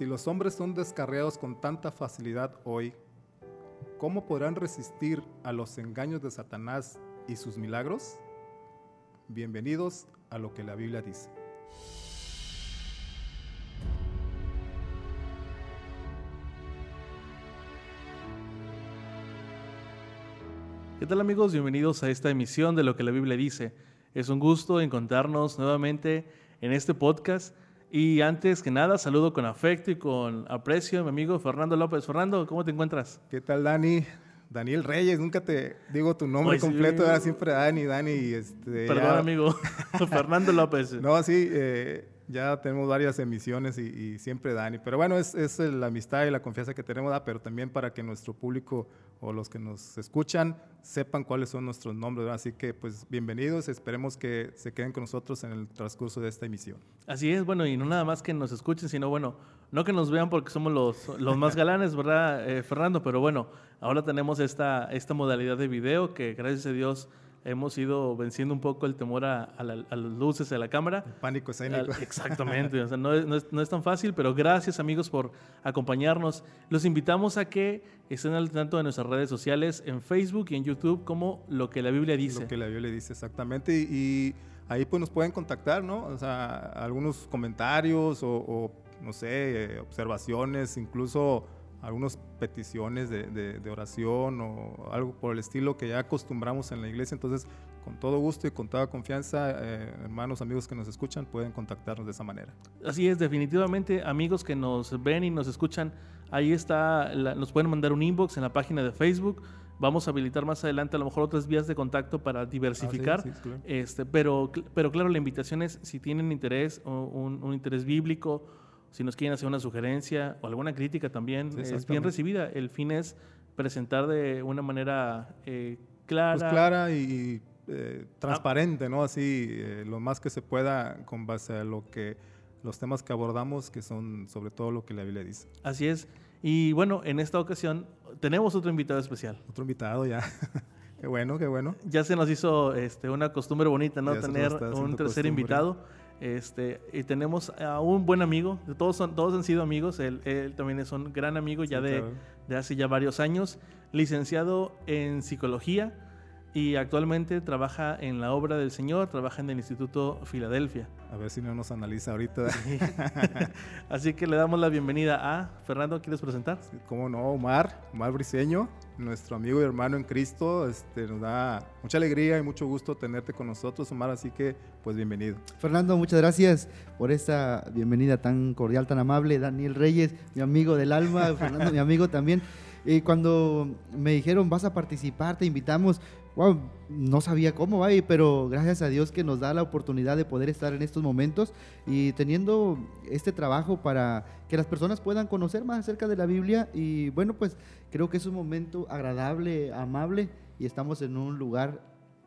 si los hombres son descarriados con tanta facilidad hoy, ¿cómo podrán resistir a los engaños de Satanás y sus milagros? Bienvenidos a lo que la Biblia dice. ¿Qué tal amigos? Bienvenidos a esta emisión de lo que la Biblia dice. Es un gusto encontrarnos nuevamente en este podcast. Y antes que nada, saludo con afecto y con aprecio a mi amigo Fernando López. Fernando, ¿cómo te encuentras? ¿Qué tal, Dani? Daniel Reyes, nunca te digo tu nombre completo, era siempre Dani, Dani. Este, Perdón, amigo. Fernando López. No, sí, eh, ya tenemos varias emisiones y, siempre Dani. Pero bueno, es, es, la amistad y la confianza que tenemos, pero también para que nuestro público o los que nos escuchan sepan cuáles son nuestros nombres. Así que, pues, bienvenidos. Esperemos que se queden con nosotros en el transcurso de esta emisión. Así es, bueno, y no nada más que nos escuchen, sino, bueno, no que nos vean porque somos los, los más galanes, ¿verdad, eh, Fernando? Pero bueno, ahora tenemos esta, esta modalidad de video que, gracias a Dios, hemos ido venciendo un poco el temor a, las luces de la cámara. El pánico escénico. Exactamente, o sea, no, no, es, no, es, tan fácil, pero gracias amigos por acompañarnos. Los invitamos a que estén al tanto de nuestras redes sociales en Facebook y en YouTube como Lo que la Biblia dice. Lo que la Biblia dice, exactamente. Y, ahí pues nos pueden contactar, ¿no? O sea, algunos comentarios o, o no sé, observaciones, incluso algunas peticiones de, oración o algo por el estilo que ya acostumbramos en la iglesia. Entonces, con todo gusto y con toda confianza, eh, hermanos, amigos que nos escuchan, pueden contactarnos de esa manera. Así es, definitivamente, amigos que nos ven y nos escuchan, ahí está, nos pueden mandar un inbox en la página de Facebook. Vamos a habilitar más adelante a lo mejor otras vías de contacto para diversificar. Ah, este, pero, pero claro, la invitación es si tienen interés, o un interés bíblico, si nos quieren hacer una sugerencia o alguna crítica también, es bien recibida. El fin es presentar de una manera eh, clara. Pues clara y eh, transparente, ¿no? Así, eh, lo más que se pueda con base a lo que los temas que abordamos, que son sobre todo lo que la Biblia dice. Así es. Y bueno, en esta ocasión tenemos otro invitado especial. Otro invitado ya. qué bueno, qué bueno. Ya se nos hizo este, una costumbre bonita, ¿no? Tener un tercer invitado. Este, y tenemos a un buen amigo, todos, son, todos han sido amigos, él, también es un gran amigo ya de, de, hace ya varios años, licenciado en psicología y actualmente trabaja en la obra del Señor, trabaja en el Instituto Filadelfia. A ver si no nos analiza ahorita. Así que le damos la bienvenida a Fernando, ¿quieres presentar? cómo no, Omar, Omar Briseño, nuestro amigo y hermano en Cristo. Este, nos da mucha alegría y mucho gusto tenerte con nosotros, Omar, así que pues bienvenido. Fernando, muchas gracias por esta bienvenida tan cordial, tan amable. Daniel Reyes, mi amigo del alma, Fernando, mi amigo también. Y cuando me dijeron, vas a participar, te invitamos, wow, no sabía cómo, pero gracias a Dios que nos da la oportunidad de poder estar en estos momentos y teniendo este trabajo para que las personas puedan conocer más acerca de la Biblia. Y bueno, pues creo que es un momento agradable, amable y estamos en un lugar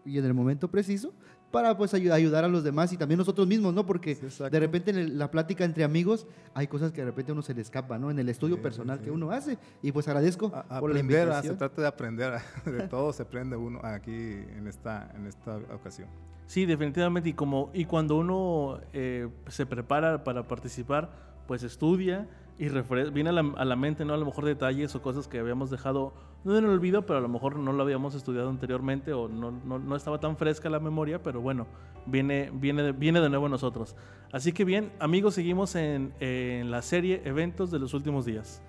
y en el momento preciso para pues ayudar a los demás y también nosotros mismos, ¿no? Porque de repente en la plática entre amigos hay cosas que de repente uno se le escapa, ¿no? En el estudio personal que uno hace y pues agradezco por aprender, la se trata de aprender, de todo se aprende uno aquí en esta, en esta ocasión. Sí, definitivamente y como y cuando uno eh, se prepara para participar, pues estudia y viene a la, a la mente, ¿no? A lo mejor detalles o cosas que habíamos dejado no en el olvido, pero a lo mejor no lo habíamos estudiado anteriormente o no, no, no estaba tan fresca la memoria, pero bueno, viene, viene, viene de nuevo a nosotros. Así que bien, amigos, seguimos en, en la serie Eventos de los últimos días.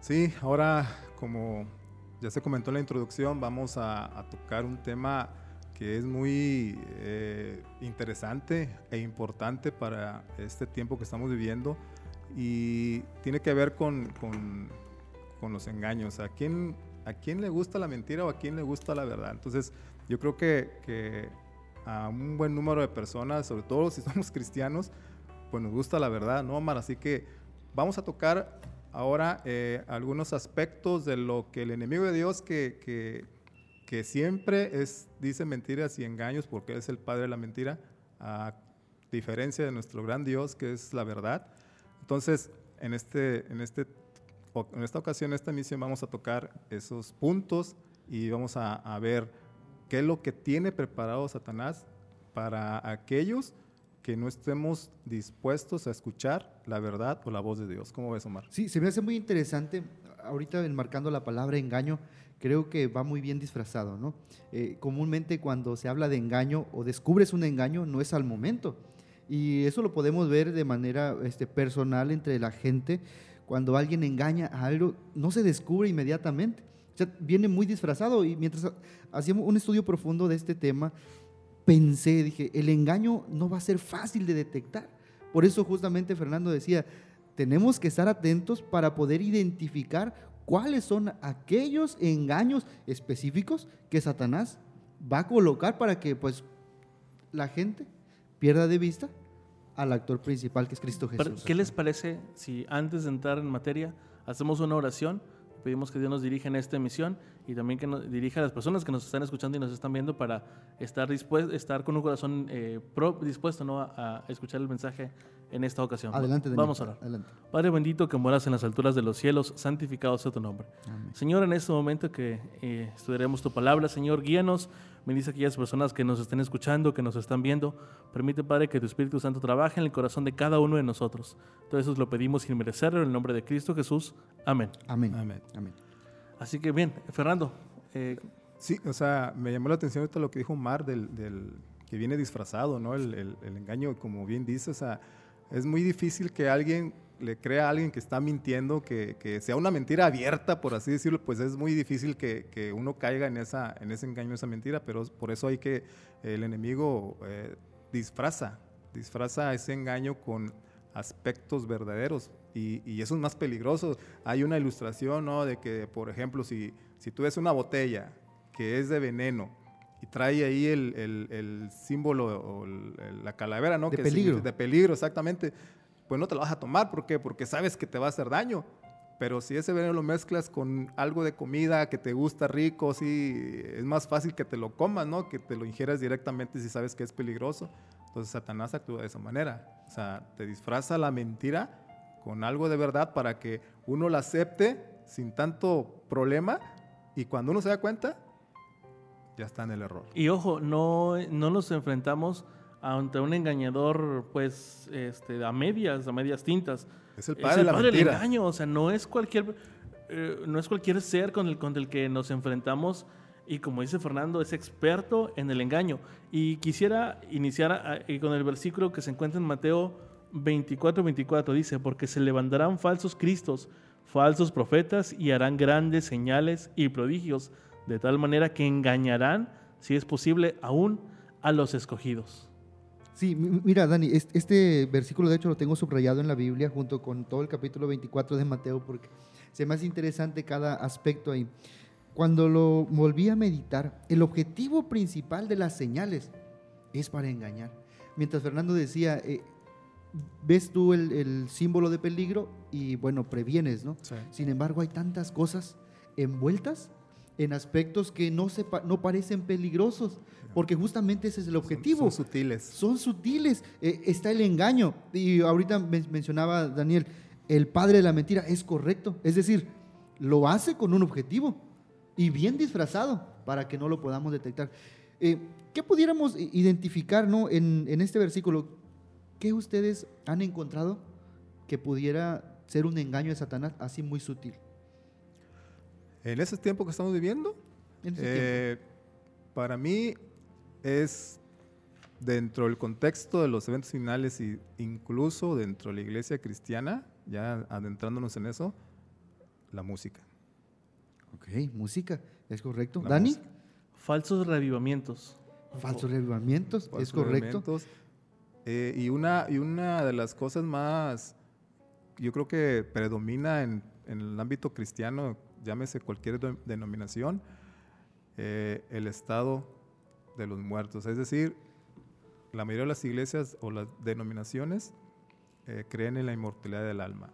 Sí, ahora como ya se comentó en la introducción, vamos a, tocar un tema que es muy eh, interesante e importante para este tiempo que estamos viviendo y tiene que ver con, con, con los engaños. ¿A quién a quién le gusta la mentira o a quién le gusta la verdad. Entonces, yo creo que, a un buen número de personas, sobre todo si somos cristianos, pues nos gusta la verdad, ¿no, Omar? Así que vamos a tocar ahora eh, algunos aspectos de lo que el enemigo de Dios, que, que, siempre es, dice mentiras y engaños, porque es el padre de la mentira, a diferencia de nuestro gran Dios, que es la verdad. Entonces, en este, en este en esta ocasión, en esta misión, vamos a tocar esos puntos y vamos a, ver qué es lo que tiene preparado Satanás para aquellos que no estemos dispuestos a escuchar la verdad o la voz de Dios. ¿Cómo ves, Omar? Sí, se me hace muy interesante, ahorita enmarcando la palabra engaño, creo que va muy bien disfrazado, ¿no? Eh, comúnmente cuando se habla de engaño o descubres un engaño, no es al momento. Y eso lo podemos ver de manera este, personal entre la gente. Cuando alguien engaña a algo, no se descubre inmediatamente. O sea, viene muy disfrazado. Y mientras hacíamos un estudio profundo de este tema, pensé, dije, el engaño no va a ser fácil de detectar. Por eso justamente Fernando decía, tenemos que estar atentos para poder identificar cuáles son aquellos engaños específicos que Satanás va a colocar para que pues la gente pierda de vista al actor principal que es Cristo Jesús. ¿Qué les parece si antes de entrar en materia hacemos una oración? Pedimos que Dios nos dirija en esta emisión y también que nos dirija a las personas que nos están escuchando y nos están viendo para estar, dispuesto, estar con un corazón eh, dispuesto ¿no? a, escuchar el mensaje en esta ocasión. Adelante, Vamos a orar. Padre bendito que moras en las alturas de los cielos, santificado sea tu nombre. Señor, en este momento que eh, estudiaremos tu palabra, Señor, guíanos Bendice a aquellas personas que nos estén escuchando, que nos están viendo. Permite, Padre, que tu Espíritu Santo trabaje en el corazón de cada uno de nosotros. Todo eso lo pedimos sin merecerlo en el nombre de Cristo Jesús. Amén. Amén. Amén. Así que bien, Fernando. Eh, sí, o sea, me llamó la atención esto lo que dijo Mar del, del que viene disfrazado, ¿no? El, el, el, engaño, como bien dice, o sea, es muy difícil que alguien le crea a alguien que está mintiendo, que, que, sea una mentira abierta, por así decirlo, pues es muy difícil que, que, uno caiga en, esa, en ese engaño, esa mentira, pero por eso hay que, el enemigo eh, disfraza, disfraza ese engaño con aspectos verdaderos y, y, eso es más peligroso. Hay una ilustración, ¿no? De que, por ejemplo, si, si tú ves una botella que es de veneno, y trae ahí el, el, el símbolo o la calavera, ¿no? De que peligro. de peligro, exactamente pues no te lo vas a tomar. ¿Por qué? Porque sabes que te va a hacer daño. Pero si ese veneno lo mezclas con algo de comida que te gusta rico, sí, es más fácil que te lo comas, ¿no? Que te lo ingieras directamente si sabes que es peligroso. Entonces Satanás actúa de esa manera. O sea, te disfraza la mentira con algo de verdad para que uno la acepte sin tanto problema y cuando uno se da cuenta, ya está en el error. Y ojo, no, no nos enfrentamos ante un engañador, pues, este, a medias, a medias tintas. Es el padre, del engaño, o sea, no es cualquier, eh, no es cualquier ser con el, con el que nos enfrentamos y como dice Fernando, es experto en el engaño. Y quisiera iniciar con el versículo que se encuentra en Mateo 24, 24, dice, porque se levantarán falsos cristos, falsos profetas y harán grandes señales y prodigios, de tal manera que engañarán, si es posible, aún a los escogidos. Sí, mira, Dani, este versículo de hecho lo tengo subrayado en la Biblia junto con todo el capítulo 24 de Mateo porque se me hace interesante cada aspecto ahí. Cuando lo volví a meditar, el objetivo principal de las señales es para engañar. Mientras Fernando decía, eh, ves tú el, símbolo de peligro y bueno, previenes, ¿no? Sin embargo, hay tantas cosas envueltas en aspectos que no, se, no parecen peligrosos, porque justamente ese es el objetivo. Son, sutiles. Son sutiles. Eh, está el engaño. Y ahorita mencionaba Daniel, el padre de la mentira es correcto. Es decir, lo hace con un objetivo y bien disfrazado para que no lo podamos detectar. Eh, ¿Qué pudiéramos identificar ¿no? en, en este versículo? ¿Qué ustedes han encontrado que pudiera ser un engaño de Satanás así muy sutil? En ese tiempo que estamos viviendo, eh, para mí es dentro del contexto de los eventos finales e incluso dentro de la iglesia cristiana, ya adentrándonos en eso, la música. Ok, música, es correcto. ¿Dani? Falsos revivamientos. Falsos revivamientos, es correcto. Eh, y, una, y una de las cosas más, yo creo que predomina en, en el ámbito cristiano llámese cualquier denominación, eh, el estado de los muertos. Es decir, la mayoría de las iglesias o las denominaciones eh, creen en la inmortalidad del alma.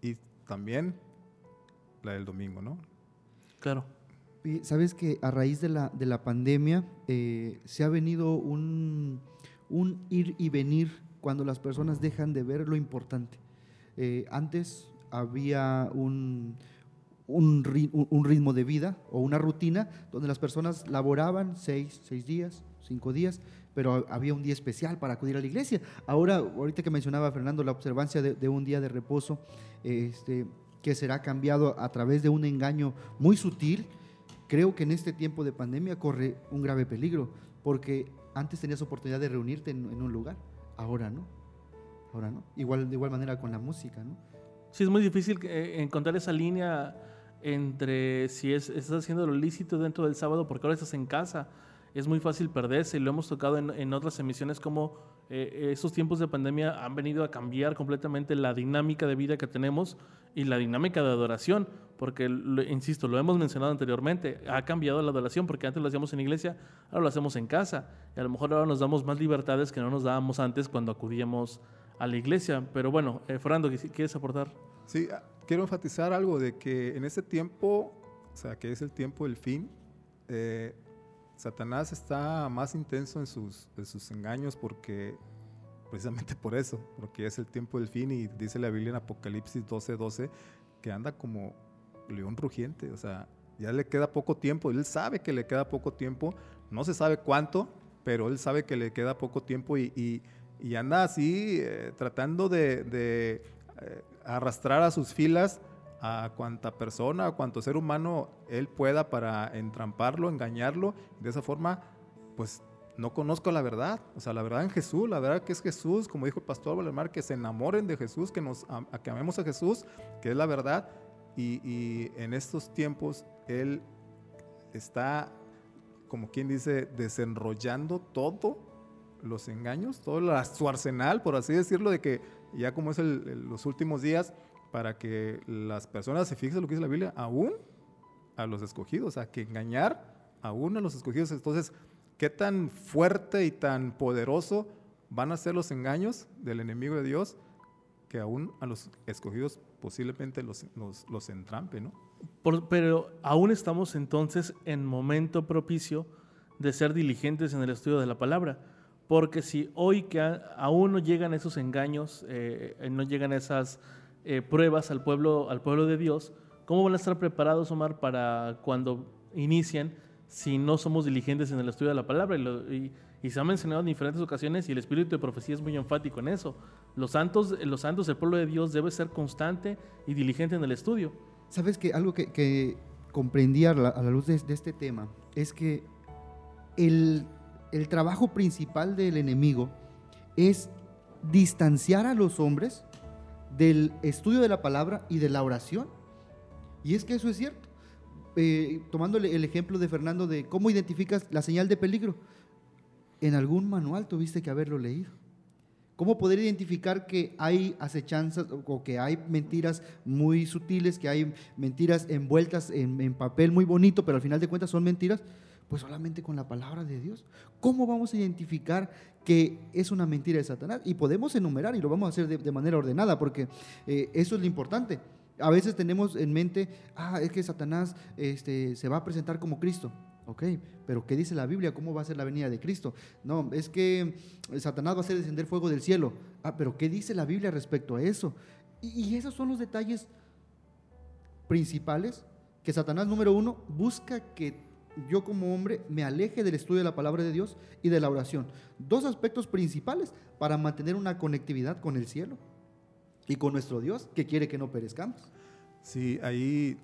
Y también la del domingo, ¿no? Claro. Sabes que a raíz de la, de la pandemia eh, se ha venido un, un, ir y venir cuando las personas dejan de ver lo importante. antes había un, un, ritmo de vida o una rutina donde las personas laboraban seis, seis días, cinco días, pero había un día especial para acudir a la iglesia. Ahora, ahorita que mencionaba Fernando la observancia de, un día de reposo, este, que será cambiado a través de un engaño muy sutil, creo que en este tiempo de pandemia corre un grave peligro, porque antes tenías oportunidad de reunirte en, un lugar, ahora no. Ahora no. Igual, de igual manera con la música, ¿no? Sí, es muy difícil eh, encontrar esa línea entre si es, estás haciendo lo lícito dentro del sábado porque ahora estás en casa. Es muy fácil perderse y lo hemos tocado en, en otras emisiones como eh, esos tiempos de pandemia han venido a cambiar completamente la dinámica de vida que tenemos y la dinámica de adoración, porque, insisto, lo hemos mencionado anteriormente, ha cambiado la adoración, porque antes lo hacíamos en iglesia, ahora lo hacemos en casa, y a lo mejor ahora nos damos más libertades que no nos dábamos antes cuando acudíamos a la iglesia. Pero bueno, eh, Fernando, ¿quieres aportar? Sí, quiero enfatizar algo de que en ese tiempo, o sea, que es el tiempo del fin, eh, Satanás está más intenso en sus, en sus engaños porque, precisamente por eso, porque es el tiempo del fin y dice la Biblia en Apocalipsis 12:12 12, que anda como león rugiente, o sea, ya le queda poco tiempo, él sabe que le queda poco tiempo, no se sabe cuánto, pero él sabe que le queda poco tiempo y, y, anda así eh, tratando de, de eh, arrastrar a sus filas a cuanta persona, a cuanto ser humano él pueda para entramparlo, engañarlo. De esa forma, pues no conozco la verdad. O sea, la verdad en Jesús, la verdad que es Jesús, como dijo el pastor Valemar, que se enamoren de Jesús, que, nos, que amemos a Jesús, que es la verdad. Y en estos tiempos él está, como quien dice, desenrollando todo los engaños, todo su arsenal, por así decirlo, de que ya como es los últimos días, para que las personas se fijen lo que dice la Biblia, aún a los escogidos, a que engañar aún a los escogidos. Entonces, ¿qué tan fuerte y tan poderoso van a ser los engaños del enemigo de Dios que aún a los escogidos posiblemente los, los, entrampe, ¿no? pero aún estamos entonces en momento propicio de ser diligentes en el estudio de la palabra. Porque si hoy que aún no llegan esos engaños, eh, no llegan esas eh, pruebas al pueblo, al pueblo de Dios, ¿cómo van a estar preparados, Omar, para cuando inicien si no somos diligentes en el estudio de la palabra? Y, se ha mencionado en diferentes ocasiones y el espíritu de profecía es muy enfático en eso. Los santos, los santos del pueblo de Dios debe ser constante y diligente en el estudio. Sabes que algo que, comprendí a la, luz de, este tema es que el, el trabajo principal del enemigo es distanciar a los hombres del estudio de la palabra y de la oración. Y es que eso es cierto. Eh, tomando el ejemplo de Fernando de cómo identificas la señal de peligro. En algún manual tuviste que haberlo leído. ¿Cómo poder identificar que hay acechanzas o que hay mentiras muy sutiles, que hay mentiras envueltas en, en papel muy bonito, pero al final de cuentas son mentiras? Pues solamente con la palabra de Dios. ¿Cómo vamos a identificar que es una mentira de Satanás? Y podemos enumerar y lo vamos a hacer de, manera ordenada, porque eh, eso es lo importante. A veces tenemos en mente, ah, es que Satanás este, se va a presentar como Cristo. Ok, pero ¿qué dice la Biblia? ¿Cómo va a ser la venida de Cristo? No, es que Satanás va a hacer descender fuego del cielo. Ah, pero ¿qué dice la Biblia respecto a eso? Y esos son los detalles principales que Satanás, número uno, busca que yo como hombre me aleje del estudio de la palabra de Dios y de la oración. Dos aspectos principales para mantener una conectividad con el cielo y con nuestro Dios que quiere que no perezcamos. Sí, ahí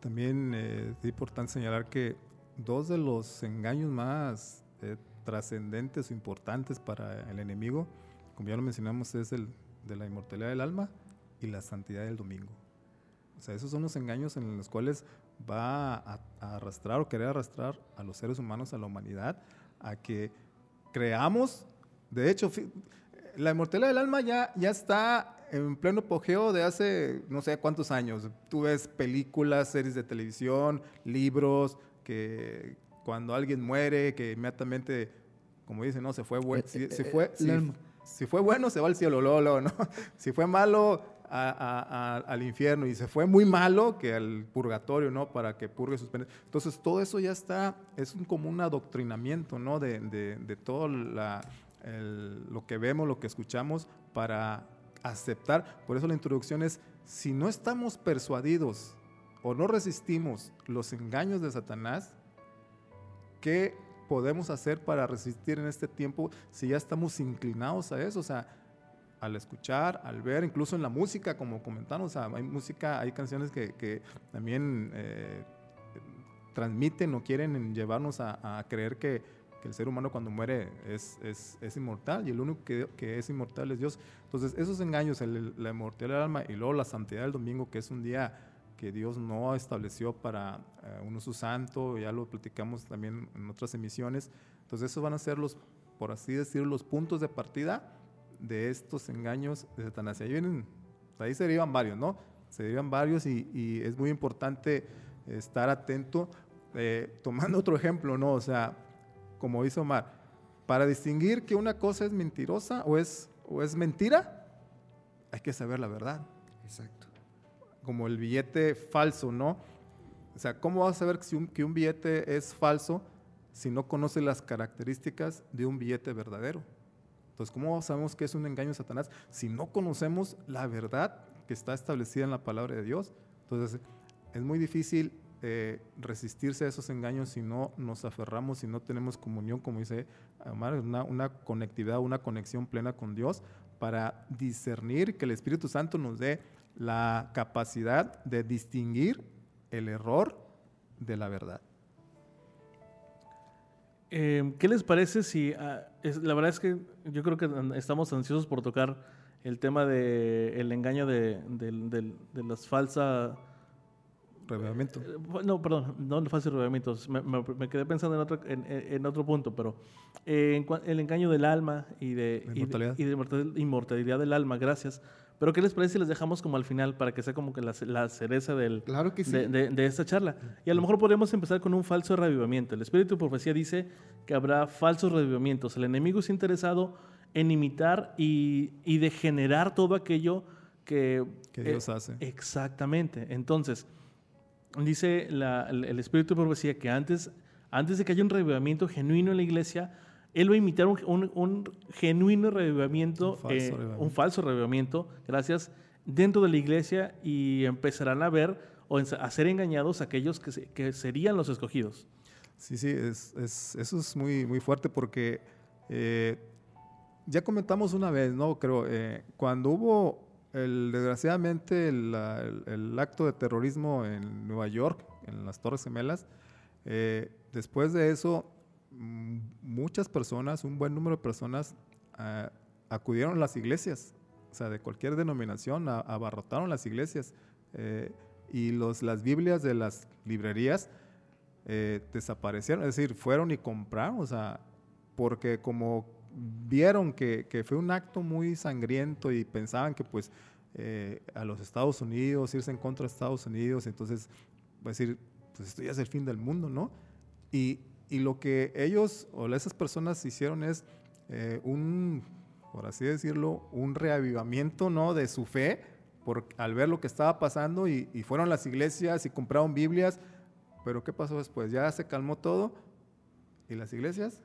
también eh, es importante señalar que dos de los engaños más eh, trascendentes o importantes para el enemigo, como ya lo mencionamos, es el de la inmortalidad del alma y la santidad del domingo. O sea, esos son los engaños en los cuales va a, arrastrar o querer arrastrar a los seres humanos, a la humanidad, a que creamos, de hecho, la inmortalidad del alma ya, ya está en pleno apogeo de hace no sé cuántos años. Tú ves películas, series de televisión, libros, que cuando alguien muere, que inmediatamente, como dicen, no, se fue bueno, si, eh, fue, eh, si, fue bueno, se va al cielo, lolo, ¿no? Si fue malo, al infierno y se fue muy malo que al purgatorio, ¿no? Para que purgue sus penas. Entonces, todo eso ya está, es un, como un adoctrinamiento, ¿no? De, de, todo la, lo que vemos, lo que escuchamos, para aceptar. Por eso la introducción es, si no estamos persuadidos o no resistimos los engaños de Satanás, ¿qué podemos hacer para resistir en este tiempo si ya estamos inclinados a eso? O sea, al escuchar, al ver, incluso en la música, como comentamos, o sea, hay música, hay canciones que, también eh, transmiten o quieren llevarnos a, creer que, el ser humano cuando muere es, es, inmortal y el único que, que, es inmortal es Dios. Entonces, esos engaños, la inmortalidad del alma y luego la santidad del domingo, que es un día que Dios no estableció para eh, un uso santo, ya lo platicamos también en otras emisiones. Entonces, esos van a ser los, por así decirlo, los puntos de partida de estos engaños de Satanás. Y ahí, vienen, ahí se derivan varios, ¿no? Se derivan varios y, es muy importante estar atento. Eh, tomando otro ejemplo, ¿no? O sea, como dice Omar, para distinguir que una cosa es mentirosa o es, o es mentira, hay que saber la verdad. Exacto. Como el billete falso, ¿no? O sea, ¿cómo vas a saber que un, que un billete es falso si no conoces las características de un billete verdadero? Entonces, ¿cómo sabemos que es un engaño de Satanás si no conocemos la verdad que está establecida en la palabra de Dios? Entonces, es muy difícil eh, resistirse a esos engaños si no nos aferramos, si no tenemos comunión, como dice una, una conectividad, una conexión plena con Dios para discernir, que el Espíritu Santo nos dé la capacidad de distinguir el error de la verdad. Em, ¿Qué les parece si... Ah, la verdad es que yo creo que estamos ansiosos por tocar el tema del el engaño de, las falsas... Revelamiento. Eh, no, perdón, no falsos revelamientos. Me, quedé pensando en otro, en, otro punto, pero eh, el engaño del alma y de, y de inmortalidad del alma, gracias. Pero ¿qué les parece si les dejamos como al final para que sea como que la, cereza del, claro que de, esta charla? Y a lo mejor podríamos empezar con un falso revivimiento. El Espíritu de Profecía dice que habrá falsos revivimientos. El enemigo es interesado en imitar y, y degenerar todo aquello que, que Dios hace. Exactamente. Entonces, dice el Espíritu de Profecía que antes, antes de que haya un revivimiento genuino en la iglesia, él va a imitar un, genuino revivimiento, un falso, revivimiento, gracias, dentro de la iglesia y empezarán a ver o a ser engañados aquellos que, serían los escogidos. Sí, sí, es, eso es muy, muy fuerte porque eh, ya comentamos una vez, ¿no? Creo, eh, cuando hubo el, desgraciadamente el, acto de terrorismo en Nueva York, en las Torres Gemelas, eh, después de eso muchas personas, un buen número de personas ah, acudieron a las iglesias, o sea, de cualquier denominación, abarrotaron las iglesias eh, y los, las Biblias de las librerías eh, desaparecieron, es decir, fueron y compraron, o sea, porque como vieron que, que fue un acto muy sangriento y pensaban que pues eh, a los Estados Unidos, irse en contra de Estados Unidos, entonces, va a decir, pues esto ya es el fin del mundo, ¿no? Y, y lo que ellos o esas personas hicieron es eh, un, por así decirlo, un reavivamiento ¿no? de su fe por, al ver lo que estaba pasando y, fueron a las iglesias y compraron Biblias. Pero ¿qué pasó después? Ya se calmó todo y las iglesias,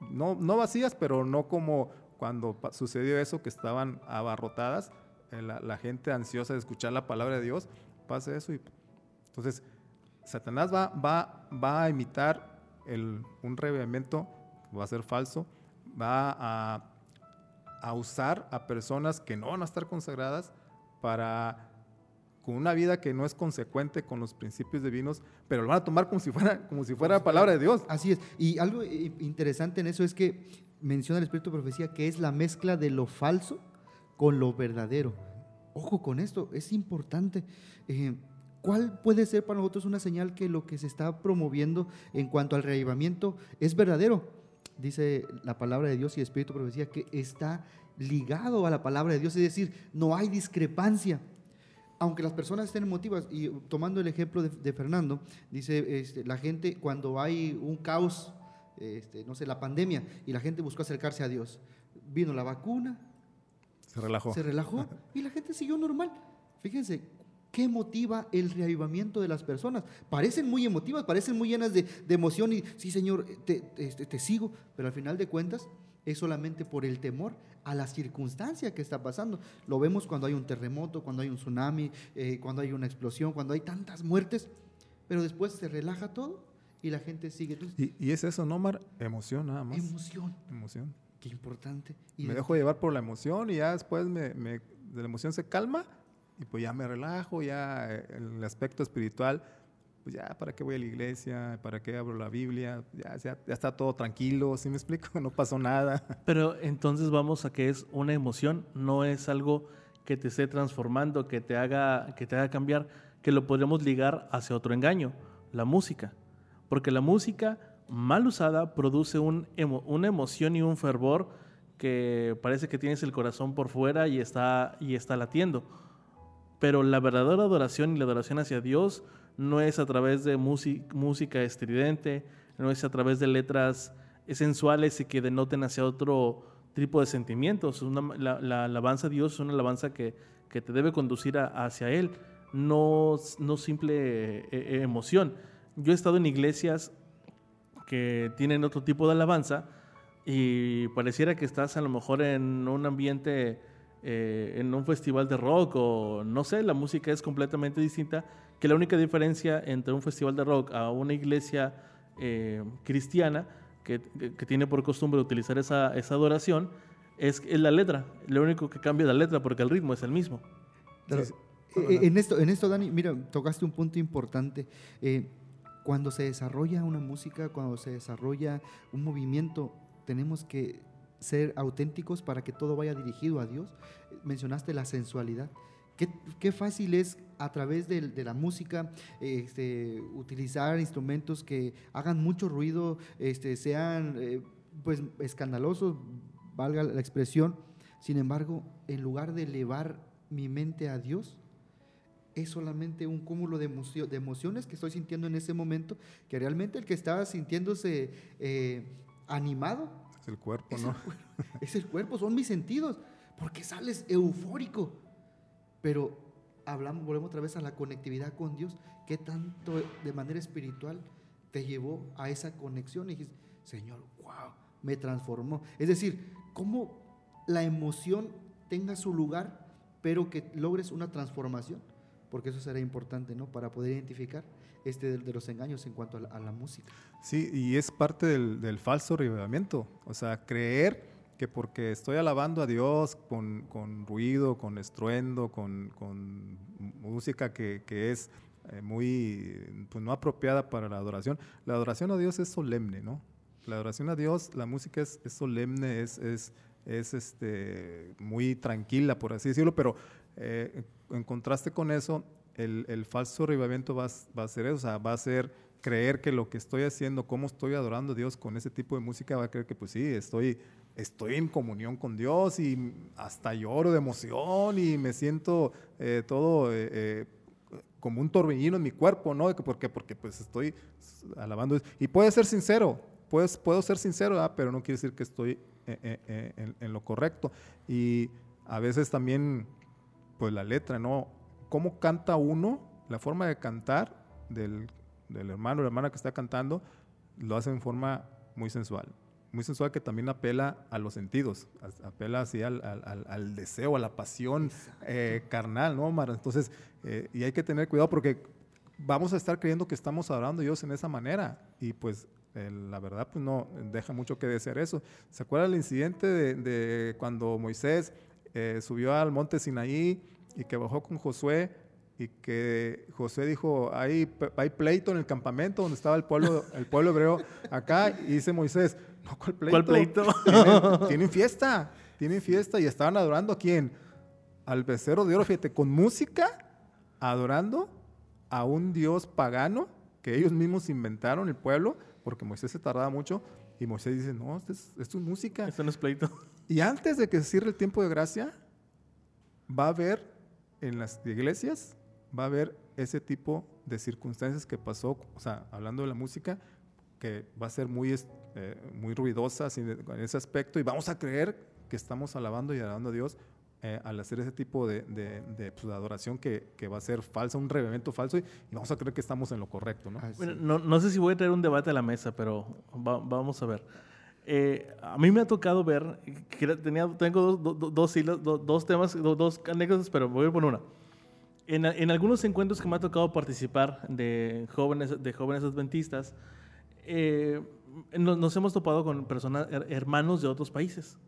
no, no vacías, pero no como cuando sucedió eso, que estaban abarrotadas, eh, la, gente ansiosa de escuchar la palabra de Dios, pasa eso y entonces Satanás va, va, va a imitar un revivimiento va a ser falso, va a, a, usar a personas que no van a estar consagradas para con una vida que no es consecuente con los principios divinos, pero lo van a tomar como si fuera, como si fuera palabra de Dios. Así es. Y algo interesante en eso es que menciona el Espíritu de Profecía que es la mezcla de lo falso con lo verdadero. Ojo con esto, es importante. Eh, ¿Cuál puede ser para nosotros una señal que lo que se está promoviendo en cuanto al reavivamiento es verdadero? Dice la palabra de Dios y Espíritu Profecía que está ligado a la palabra de Dios, es decir, no hay discrepancia. Aunque las personas estén emotivas, y tomando el ejemplo de, Fernando, dice este, la gente cuando hay un caos, este, no sé, la pandemia, y la gente buscó acercarse a Dios, vino la vacuna, se relajó. Se relajó y la gente siguió normal. Fíjense, ¿Qué motiva el reavivamiento de las personas? Parecen muy emotivas, parecen muy llenas de, emoción y sí, Señor, este, te, sigo, pero al final de cuentas es solamente por el temor a la circunstancia que está pasando. Lo vemos cuando hay un terremoto, cuando hay un tsunami, eh, cuando hay una explosión, cuando hay tantas muertes, pero después se relaja todo y la gente sigue. y, y, es eso, ¿no, Mar? Emoción nada más. Emoción. Emoción. Qué importante. Y me dejo llevar por la emoción y ya después me, me, de la emoción se calma y pues ya me relajo, ya eh, el aspecto espiritual, pues ya, ¿para qué voy a la iglesia? ¿Para qué abro la Biblia? Ya, ya, ya está todo tranquilo, ¿sí me explico? No pasó nada. Pero entonces vamos a que es una emoción, no es algo que te esté transformando, que te haga, que te haga cambiar, que lo podríamos ligar hacia otro engaño, la música. Porque la música mal usada produce un una emoción y un fervor que parece que tienes el corazón por fuera y está, y está latiendo. Pero la verdadera adoración y la adoración hacia Dios no es a través de música estridente, no es a través de letras sensuales y que denoten hacia otro tipo de sentimientos. la, alabanza a Dios es una alabanza que, te debe conducir hacia Él, no, simple eh, eh, emoción. Yo he estado en iglesias que tienen otro tipo de alabanza y pareciera que estás a lo mejor en un ambiente, eh, en un festival de rock o no sé, la música es completamente distinta, que la única diferencia entre un festival de rock a una iglesia eh, cristiana que, que, tiene por costumbre utilizar esa, esa adoración es, es, la letra. Lo único que cambia es la letra porque el ritmo es el mismo. Eh, en, esto, en esto, Dani, mira, tocaste un punto importante. cuando se desarrolla una música, cuando se desarrolla un movimiento, tenemos que ser auténticos para que todo vaya dirigido a Dios. Mencionaste la sensualidad. Qué, fácil es a través de, la música este, utilizar instrumentos que hagan mucho ruido, este, sean eh, pues escandalosos, valga la expresión. Sin embargo, en lugar de elevar mi mente a Dios, es solamente un cúmulo de, emociones que estoy sintiendo en ese momento, que realmente el que estaba sintiéndose eh, animado. Es el cuerpo, ¿no? es el cuerpo, son mis sentidos, porque sales eufórico. Pero hablamos, volvemos otra vez a la conectividad con Dios. ¿Qué tanto de manera espiritual te llevó a esa conexión? Y dijiste, Señor, wow, me transformó. Es decir, cómo la emoción tenga su lugar, pero que logres una transformación, porque eso será importante, ¿no? Para poder identificar este, de, los engaños en cuanto a la, música. Sí, y es parte del, falso revivamiento. O sea, creer que porque estoy alabando a Dios con, con ruido, con estruendo, con, con música que, que es eh, muy, pues no apropiada para la adoración. La adoración a Dios es solemne, ¿no? La adoración a Dios, la música es, es solemne, es, es, es este, muy tranquila, por así decirlo, pero eh, en contraste con eso, el, falso revivamiento va, va, a ser eso, o sea, va a ser creer que lo que estoy haciendo, cómo estoy adorando a Dios con ese tipo de música, va a creer que pues sí, estoy, estoy en comunión con Dios y hasta lloro de emoción y me siento eh, todo eh, eh, como un torbellino en mi cuerpo, ¿no? ¿Por qué? Porque pues estoy alabando. Y puede ser sincero, pues, puedo ser sincero, pero no quiere decir que estoy en lo correcto. Y a veces también, pues la letra, ¿no? Cómo canta uno, la forma de cantar del, hermano o la hermana que está cantando, lo hace en forma muy sensual. Muy sensual que también apela a los sentidos, apela así al, deseo, a la pasión eh, carnal, ¿no, Omar? Entonces, eh, y hay que tener cuidado porque vamos a estar creyendo que estamos adorando a Dios en esa manera y pues la verdad pues no deja mucho que desear eso. ¿Se acuerda el incidente de, cuando Moisés eh, subió al monte Sinaí y que bajó con Josué y que Josué dijo, hay, hay pleito en el campamento donde estaba el pueblo, el pueblo hebreo acá, y dice Moisés, no, ¿cuál pleito? ¿Cuál pleito? ¿Tienen, fiesta, tienen fiesta, y estaban adorando a quién? Al becerro de oro, fíjate, con música, adorando a un dios pagano que ellos mismos inventaron el pueblo, porque Moisés se tardaba mucho, y Moisés dice, no, esto es, esto es música. Esto no es pleito. Y antes de que se cierre el tiempo de gracia, va a haber en las iglesias va a haber ese tipo de circunstancias que pasó, o sea, hablando de la música, que va a ser muy, eh, muy ruidosa en ese aspecto y vamos a creer que estamos alabando y alabando a Dios eh, al hacer ese tipo de, de, pues, adoración que, que, va a ser falsa, un revivamiento falso y, vamos a creer que estamos en lo correcto. ¿no? no, no, sé si voy a traer un debate a la mesa, pero vamos a ver. Eh, a mí me ha tocado ver, que tenía, tengo dos, dos, dos, temas, dos, anécdotas, pero voy a poner una. En, en, algunos encuentros que me ha tocado participar de jóvenes, de jóvenes adventistas, eh, nos, hemos topado con personas, hermanos de otros países,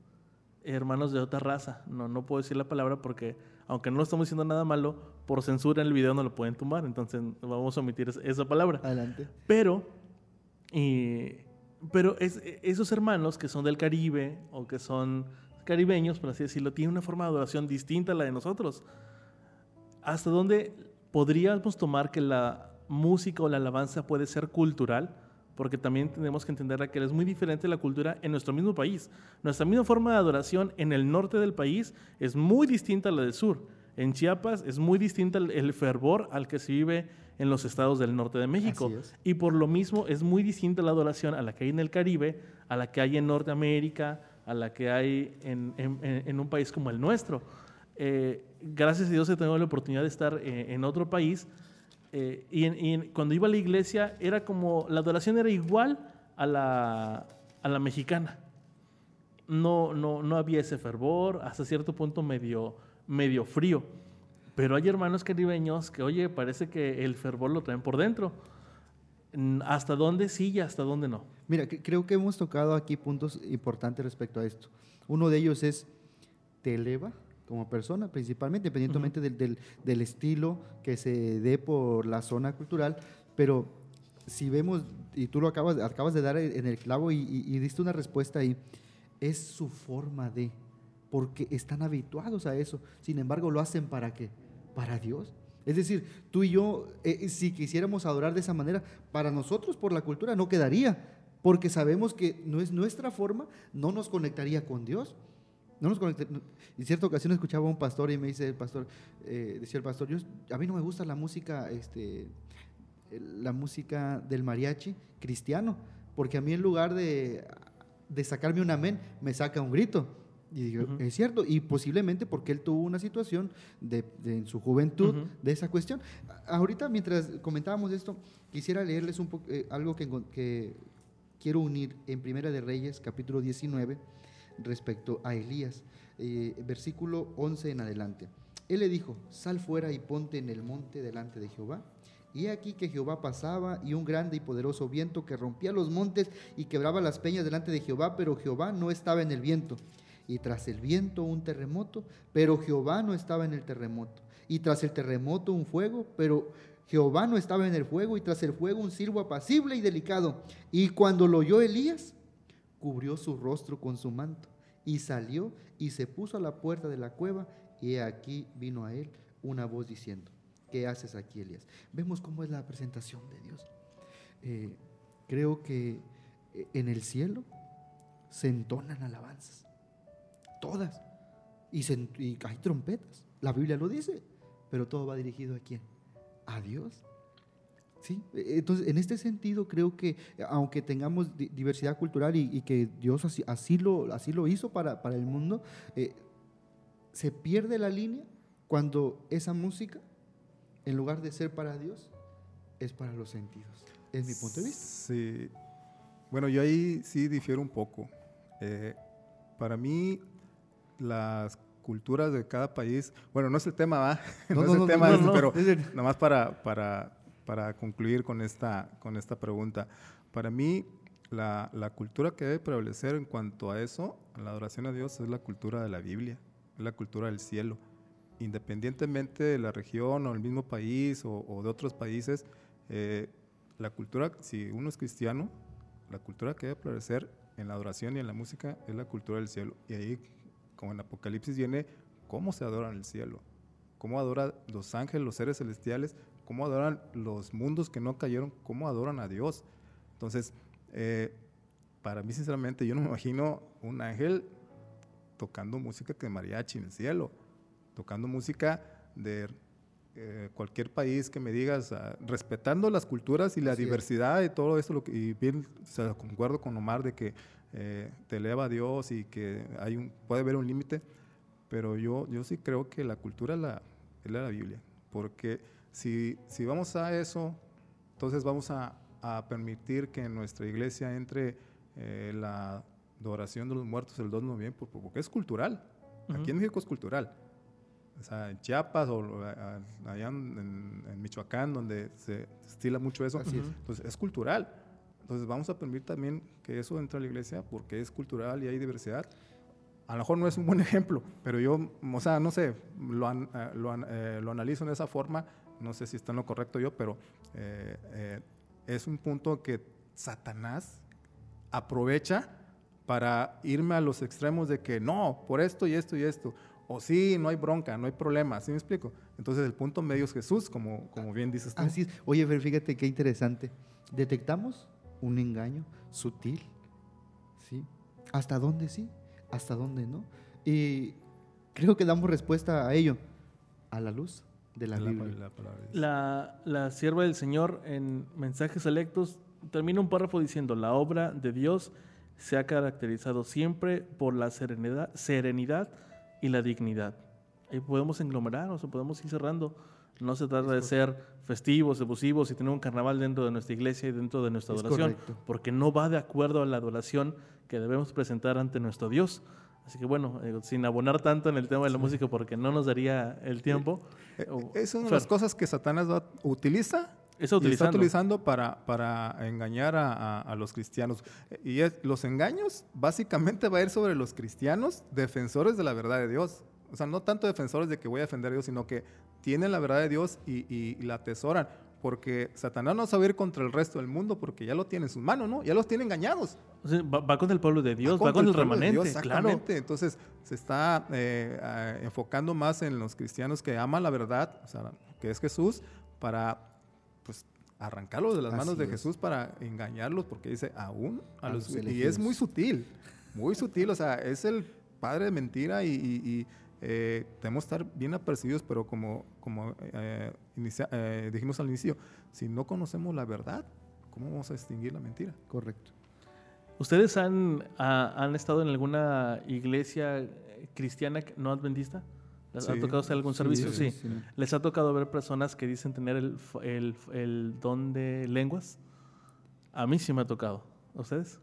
hermanos de otra raza. No, no puedo decir la palabra porque, aunque no estamos diciendo nada malo, por censura en el video no lo pueden tumbar. Entonces vamos a omitir esa palabra. Adelante. Pero, pero es, esos hermanos que son del Caribe o que son caribeños, por así decirlo, tienen una forma de adoración distinta a la de nosotros. ¿Hasta dónde podríamos tomar que la música o la alabanza puede ser cultural? Porque también tenemos que entender que es muy diferente la cultura en nuestro mismo país. Nuestra misma forma de adoración en el norte del país es muy distinta a la del sur. En Chiapas es muy distinta el, fervor al que se vive en los estados del norte de México. Y por lo mismo es muy distinta la adoración a la que hay en el Caribe, a la que hay en Norteamérica, a la que hay en, un país como el nuestro. Eh, gracias a Dios he tenido la oportunidad de estar eh, en otro país eh, y, cuando iba a la iglesia era como, la adoración era igual a la, a la mexicana. No, no, no había ese fervor, hasta cierto punto medio, medio frío. Pero hay hermanos caribeños que, oye, parece que el fervor lo traen por dentro. ¿Hasta dónde sí y hasta dónde no? Mira, creo que hemos tocado aquí puntos importantes respecto a esto. Uno de ellos es, ¿te eleva como persona? Principalmente, independientemente del, estilo que se dé por la zona cultural, pero si vemos, y tú lo acabas, acabas de dar en el clavo y, y diste una respuesta ahí, es su forma de, porque están habituados a eso. Sin embargo, lo hacen para qué? Para Dios. Es decir, tú y yo, eh, eh, si quisiéramos adorar de esa manera, para nosotros por la cultura no quedaría, porque sabemos que no es nuestra forma, no nos conectaría con Dios. No nos En cierta ocasión escuchaba a un pastor y me dice el pastor, eh, decía el pastor, yo, a mí no me gusta la música, este, la música del mariachi cristiano, porque a mí en lugar de, de sacarme un amén, me saca un grito. Y digo, es cierto, y posiblemente porque él tuvo una situación de, en su juventud de esa cuestión. Ahorita, mientras comentábamos esto, quisiera leerles un eh, algo que, que, quiero unir en Primera de Reyes, capítulo 19, respecto a Elías, eh, versículo 11 en adelante. Él le dijo, sal fuera y ponte en el monte delante de Jehová. Y aquí que Jehová pasaba y un grande y poderoso viento que rompía los montes y quebraba las peñas delante de Jehová, pero Jehová no estaba en el viento y tras el viento un terremoto, pero Jehová no estaba en el terremoto. Y tras el terremoto un fuego, pero Jehová no estaba en el fuego, y tras el fuego un silbo apacible y delicado. Y cuando lo oyó Elías, cubrió su rostro con su manto, y salió y se puso a la puerta de la cueva, y aquí vino a él una voz diciendo, ¿qué haces aquí, Elías? Vemos cómo es la presentación de Dios. Eh, creo que en el cielo se entonan alabanzas todas. Y, hay trompetas, la Biblia lo dice, pero todo va dirigido a quién? A Dios. ¿Sí? Entonces, en este sentido, creo que aunque tengamos diversidad cultural y, que Dios así, así, lo, así lo hizo para, para el mundo, eh, se pierde la línea cuando esa música, en lugar de ser para Dios, es para los sentidos. Es mi punto de vista. Sí. Bueno, yo ahí sí difiero un poco. Eh, para mí, las culturas de cada país. Bueno, no es el tema, ¿va? No, es el tema, pero nada más para, para, para, concluir con esta, con esta pregunta. Para mí, la, la, cultura que debe prevalecer en cuanto a eso, a la adoración a Dios, es la cultura de la Biblia, es la cultura del cielo. Independientemente de la región o el mismo país o, o de otros países, eh, la cultura, si uno es cristiano, la cultura que debe prevalecer en la adoración y en la música es la cultura del cielo. Y ahí como en Apocalipsis viene cómo se adora en el cielo, cómo adoran los ángeles, los seres celestiales, cómo adoran los mundos que no cayeron, cómo adoran a Dios. Entonces, eh, para mí, sinceramente, yo no me imagino un ángel tocando música que mariachi en el cielo, tocando música de eh, cualquier país que me digas, ah, respetando las culturas y la diversidad y todo eso, lo que, y bien, se concuerdo con Omar de que eh, te eleva a Dios y que hay un, puede haber un límite, pero yo, yo sí creo que la cultura es la, es la Biblia, porque si, si vamos a eso, entonces vamos a, a permitir que en nuestra iglesia entre eh, la adoración de los muertos el 2 de noviembre, porque es cultural. Aquí en México es cultural. O sea, en Chiapas o allá en, Michoacán, donde se estila mucho eso, entonces es cultural. Entonces vamos a permitir también que eso entre a la iglesia porque es cultural y hay diversidad. A lo mejor no es un buen ejemplo, pero yo, o sea, no sé, lo, an, eh, lo, eh, lo, analizo de esa forma, no sé si está en lo correcto yo, pero eh, es un punto que Satanás aprovecha para irme a los extremos de que no, por esto y esto y esto, o sí, no hay bronca, no hay problema, ¿sí me explico? Entonces el punto medio es Jesús, como, como bien dices tú. Así es. Oye, fíjate qué interesante. Detectamos un engaño sutil, ¿sí? ¿Hasta dónde sí? ¿Hasta dónde no? Y creo que damos respuesta a ello a la luz de la, Biblia. La, la, sierva del Señor en mensajes selectos termina un párrafo diciendo, la obra de Dios se ha caracterizado siempre por la serenidad, serenidad y la dignidad. Ahí podemos englomerar, o sea, podemos ir cerrando. No se trata de ser festivos, efusivos y tener un carnaval dentro de nuestra iglesia y dentro de nuestra adoración, porque no va de acuerdo a la adoración que debemos presentar ante nuestro Dios. Así que bueno, eh, sin abonar tanto en el tema de la música porque no nos daría el tiempo. Eh, es una de las cosas que Satanás utiliza está utilizando para, para engañar a, a, los cristianos. Y es, los engaños básicamente va a ir sobre los cristianos defensores de la verdad de Dios. O sea, no tanto defensores de que voy a defender a Dios, sino que tienen la verdad de Dios y, y, la atesoran. Porque Satanás no sabe ir contra el resto del mundo porque ya lo tiene en sus manos, ¿no? Ya los tiene engañados. va, con el pueblo de Dios, va, con el, remanente, exactamente. Entonces se está eh, enfocando más en los cristianos que aman la verdad, o sea, que es Jesús, para pues arrancarlos de las manos de Jesús para engañarlos, porque dice aún a, los, y es muy sutil, muy sutil, o sea, es el padre de mentira y eh, tenemos que estar bien apercibidos, pero como, como eh, eh, dijimos al inicio, si no conocemos la verdad, ¿cómo vamos a distinguir la mentira? Correcto. ¿Ustedes han, han estado en alguna iglesia cristiana no adventista? ¿Les ha tocado hacer algún servicio? Sí, ¿Les ha tocado ver personas que dicen tener el, el, el, don de lenguas? A mí sí me ha tocado. ustedes?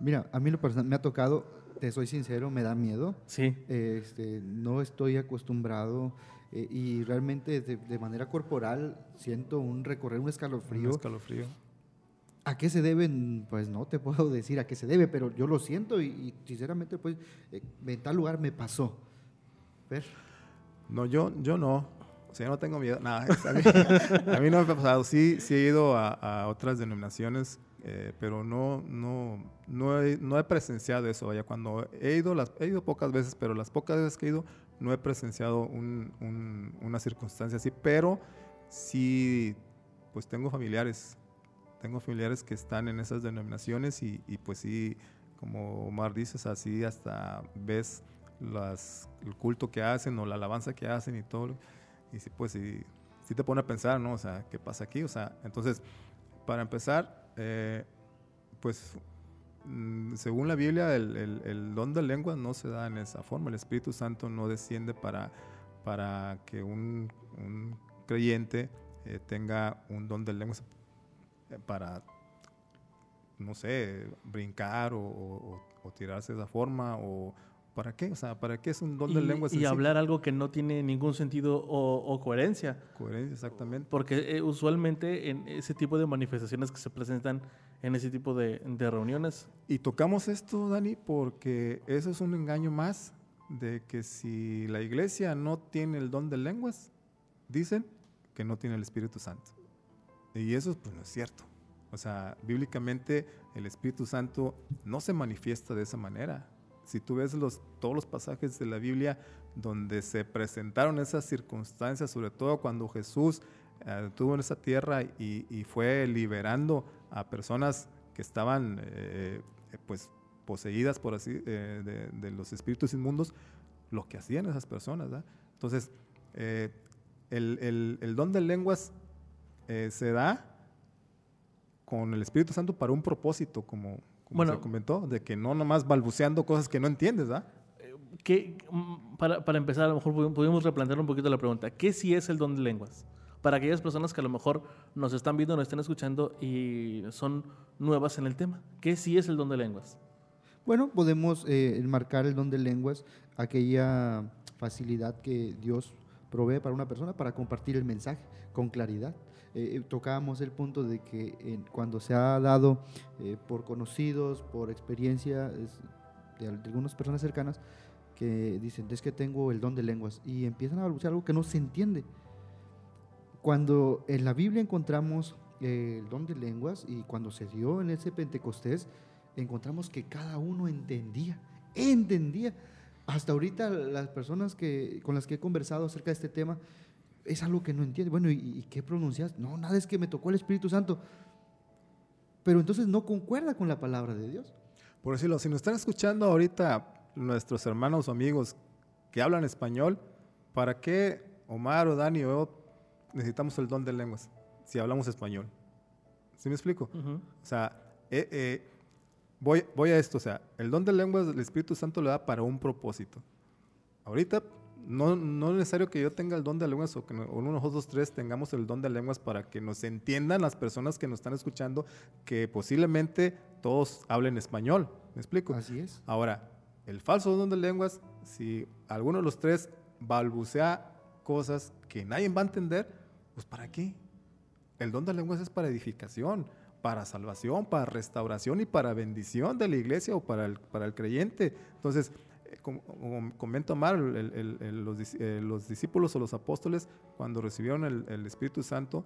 Mira, a mí lo personal me ha tocado te soy sincero, me da miedo. Sí. Este, no estoy acostumbrado eh, y realmente de, manera corporal siento un recorrer, un escalofrío. Un escalofrío. ¿A qué se deben? Pues no te puedo decir a qué se debe, pero yo lo siento y, sinceramente, pues eh, en tal lugar me pasó. ¿Ver? No, yo, yo no. O sea, yo no tengo miedo. Nada, a, mí, no me ha pasado. Sí, sí he ido a, a otras denominaciones eh, pero no, no, no, he, no he presenciado eso. Vaya, cuando he ido, las, he ido pocas veces, pero las pocas veces que he ido, no he presenciado un, una circunstancia así, pero sí, pues tengo familiares, tengo familiares que están en esas denominaciones y, y pues sí, como Omar dices, así hasta ves las, el culto que hacen o la alabanza que hacen y todo, y sí, pues sí, sí te pone a pensar, ¿no? O sea, ¿qué pasa aquí? O sea, entonces, para empezar, eh, pues mm, según la Biblia, el, don de lengua no se da en esa forma. El Espíritu Santo no desciende para, para que un, creyente eh, tenga un don de lengua eh, para, no sé, brincar o, tirarse de esa forma o ¿Para qué? O sea, ¿para qué es un don de lengua? Y hablar algo que no tiene ningún sentido o, coherencia. Coherencia, exactamente. Porque eh, usualmente en ese tipo de manifestaciones que se presentan en ese tipo de, reuniones. Y tocamos esto, Dani, porque eso es un engaño más de que si la iglesia no tiene el don de lenguas, dicen que no tiene el Espíritu Santo. Y eso pues no es cierto. O sea, bíblicamente el Espíritu Santo no se manifiesta de esa manera si tú ves los, todos los pasajes de la Biblia donde se presentaron esas circunstancias, sobre todo cuando Jesús eh, estuvo en esa tierra y, fue liberando a personas que estaban eh, pues poseídas por así eh, de, los espíritus inmundos, lo que hacían esas personas. Entonces, el, el, don de lenguas se da con el Espíritu Santo para un propósito, como, bueno, se comentó, de que no nomás balbuceando cosas que no entiendes, ¿ah? Mm, para, para, empezar, a lo mejor podemos replantear un poquito la pregunta. ¿Qué sí es el don de lenguas? Para aquellas personas que a lo mejor nos están viendo, nos están escuchando y son nuevas en el tema. ¿Qué sí es el don de lenguas? Bueno, podemos eh, enmarcar el don de lenguas, aquella facilidad que Dios provee para una persona para compartir el mensaje con claridad. Eh, eh, tocábamos el punto de que cuando se ha dado por conocidos, por experiencia de, algunas personas cercanas, que dicen, es que tengo el don de lenguas, y empiezan a balbucear algo que no se entiende. Cuando en la Biblia encontramos el don de lenguas y cuando se dio en ese Pentecostés, encontramos que cada uno entendía, entendía. Hasta ahorita las personas que, con las que he conversado acerca de este tema, es algo que no entiende. Bueno, ¿y, qué pronuncias? No, nada es que me tocó el Espíritu Santo. Pero entonces no concuerda con la palabra de Dios. Por decirlo, si nos están escuchando ahorita nuestros hermanos o amigos que hablan español, ¿para qué Omar o Dani o yo necesitamos el don de lenguas si hablamos español? ¿Sí me explico? O sea, eh, eh, voy, voy a esto, o sea, el don de lenguas del Espíritu Santo le da para un propósito. Ahorita no, no, es necesario que yo tenga el don de lenguas o que uno de nosotros tres tengamos el don de lenguas para que nos entiendan las personas que nos están escuchando, que posiblemente todos hablen español. ¿Me explico? Así es. Ahora, el falso don de lenguas, si alguno de los tres balbucea cosas que nadie va a entender, pues ¿para qué? El don de lenguas es para edificación para salvación, para restauración y para bendición de la iglesia o para el, para el creyente. Entonces, comento Omar, los, eh, los, discípulos o los apóstoles, cuando recibieron el, Espíritu Santo,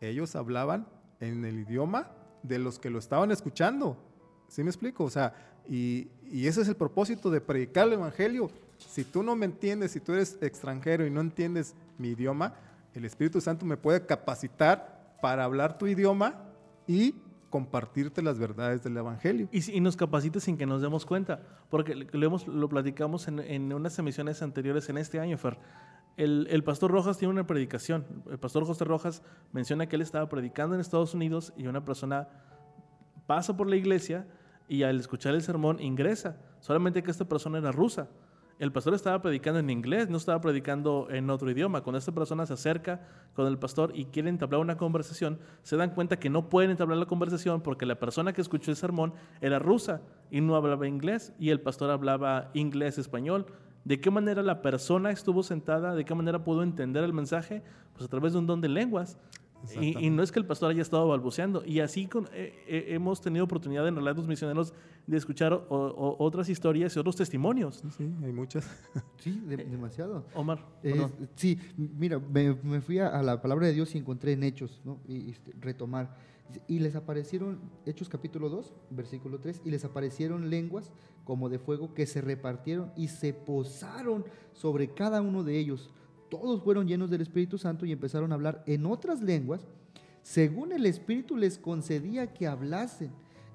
ellos hablaban en el idioma de los que lo estaban escuchando. ¿Sí me explico? O sea, y ese es el propósito de predicar el Evangelio. Si tú no me entiendes, si tú eres extranjero y no entiendes mi idioma, el Espíritu Santo me puede capacitar para hablar tu idioma y compartirte las verdades del Evangelio. Y, nos capacite sin que nos demos cuenta, porque lo, hemos, lo platicamos en, unas emisiones anteriores en este año, Fer. El, pastor Rojas tiene una predicación. El pastor José Rojas menciona que él estaba predicando en Estados Unidos y una persona pasa por la iglesia y al escuchar el sermón ingresa. Solamente que esta persona era rusa el pastor estaba predicando en inglés, no estaba predicando en otro idioma. Cuando esta persona se acerca con el pastor y quiere entablar una conversación, se dan cuenta que no pueden entablar la conversación porque la persona que escuchó el sermón era rusa y no hablaba inglés y el pastor hablaba inglés, español. ¿De qué manera la persona estuvo sentada? ¿De qué manera pudo entender el mensaje? Pues a través de un don de lenguas. Y, no es que el pastor haya estado balbuceando. Y así con, eh, eh, hemos tenido oportunidad en realidad los misioneros de escuchar otras historias y otros testimonios. Sí, hay muchas. Sí, demasiado. Omar. sí, mira, me, fui a, la palabra de Dios y encontré en Hechos, ¿no? Y, este, retomar. Y les aparecieron, Hechos capítulo 2, versículo 3, y les aparecieron lenguas como de fuego que se repartieron y se posaron sobre cada uno de ellos todos fueron llenos del Espíritu Santo y empezaron a hablar en otras lenguas, según el Espíritu les concedía que hablasen.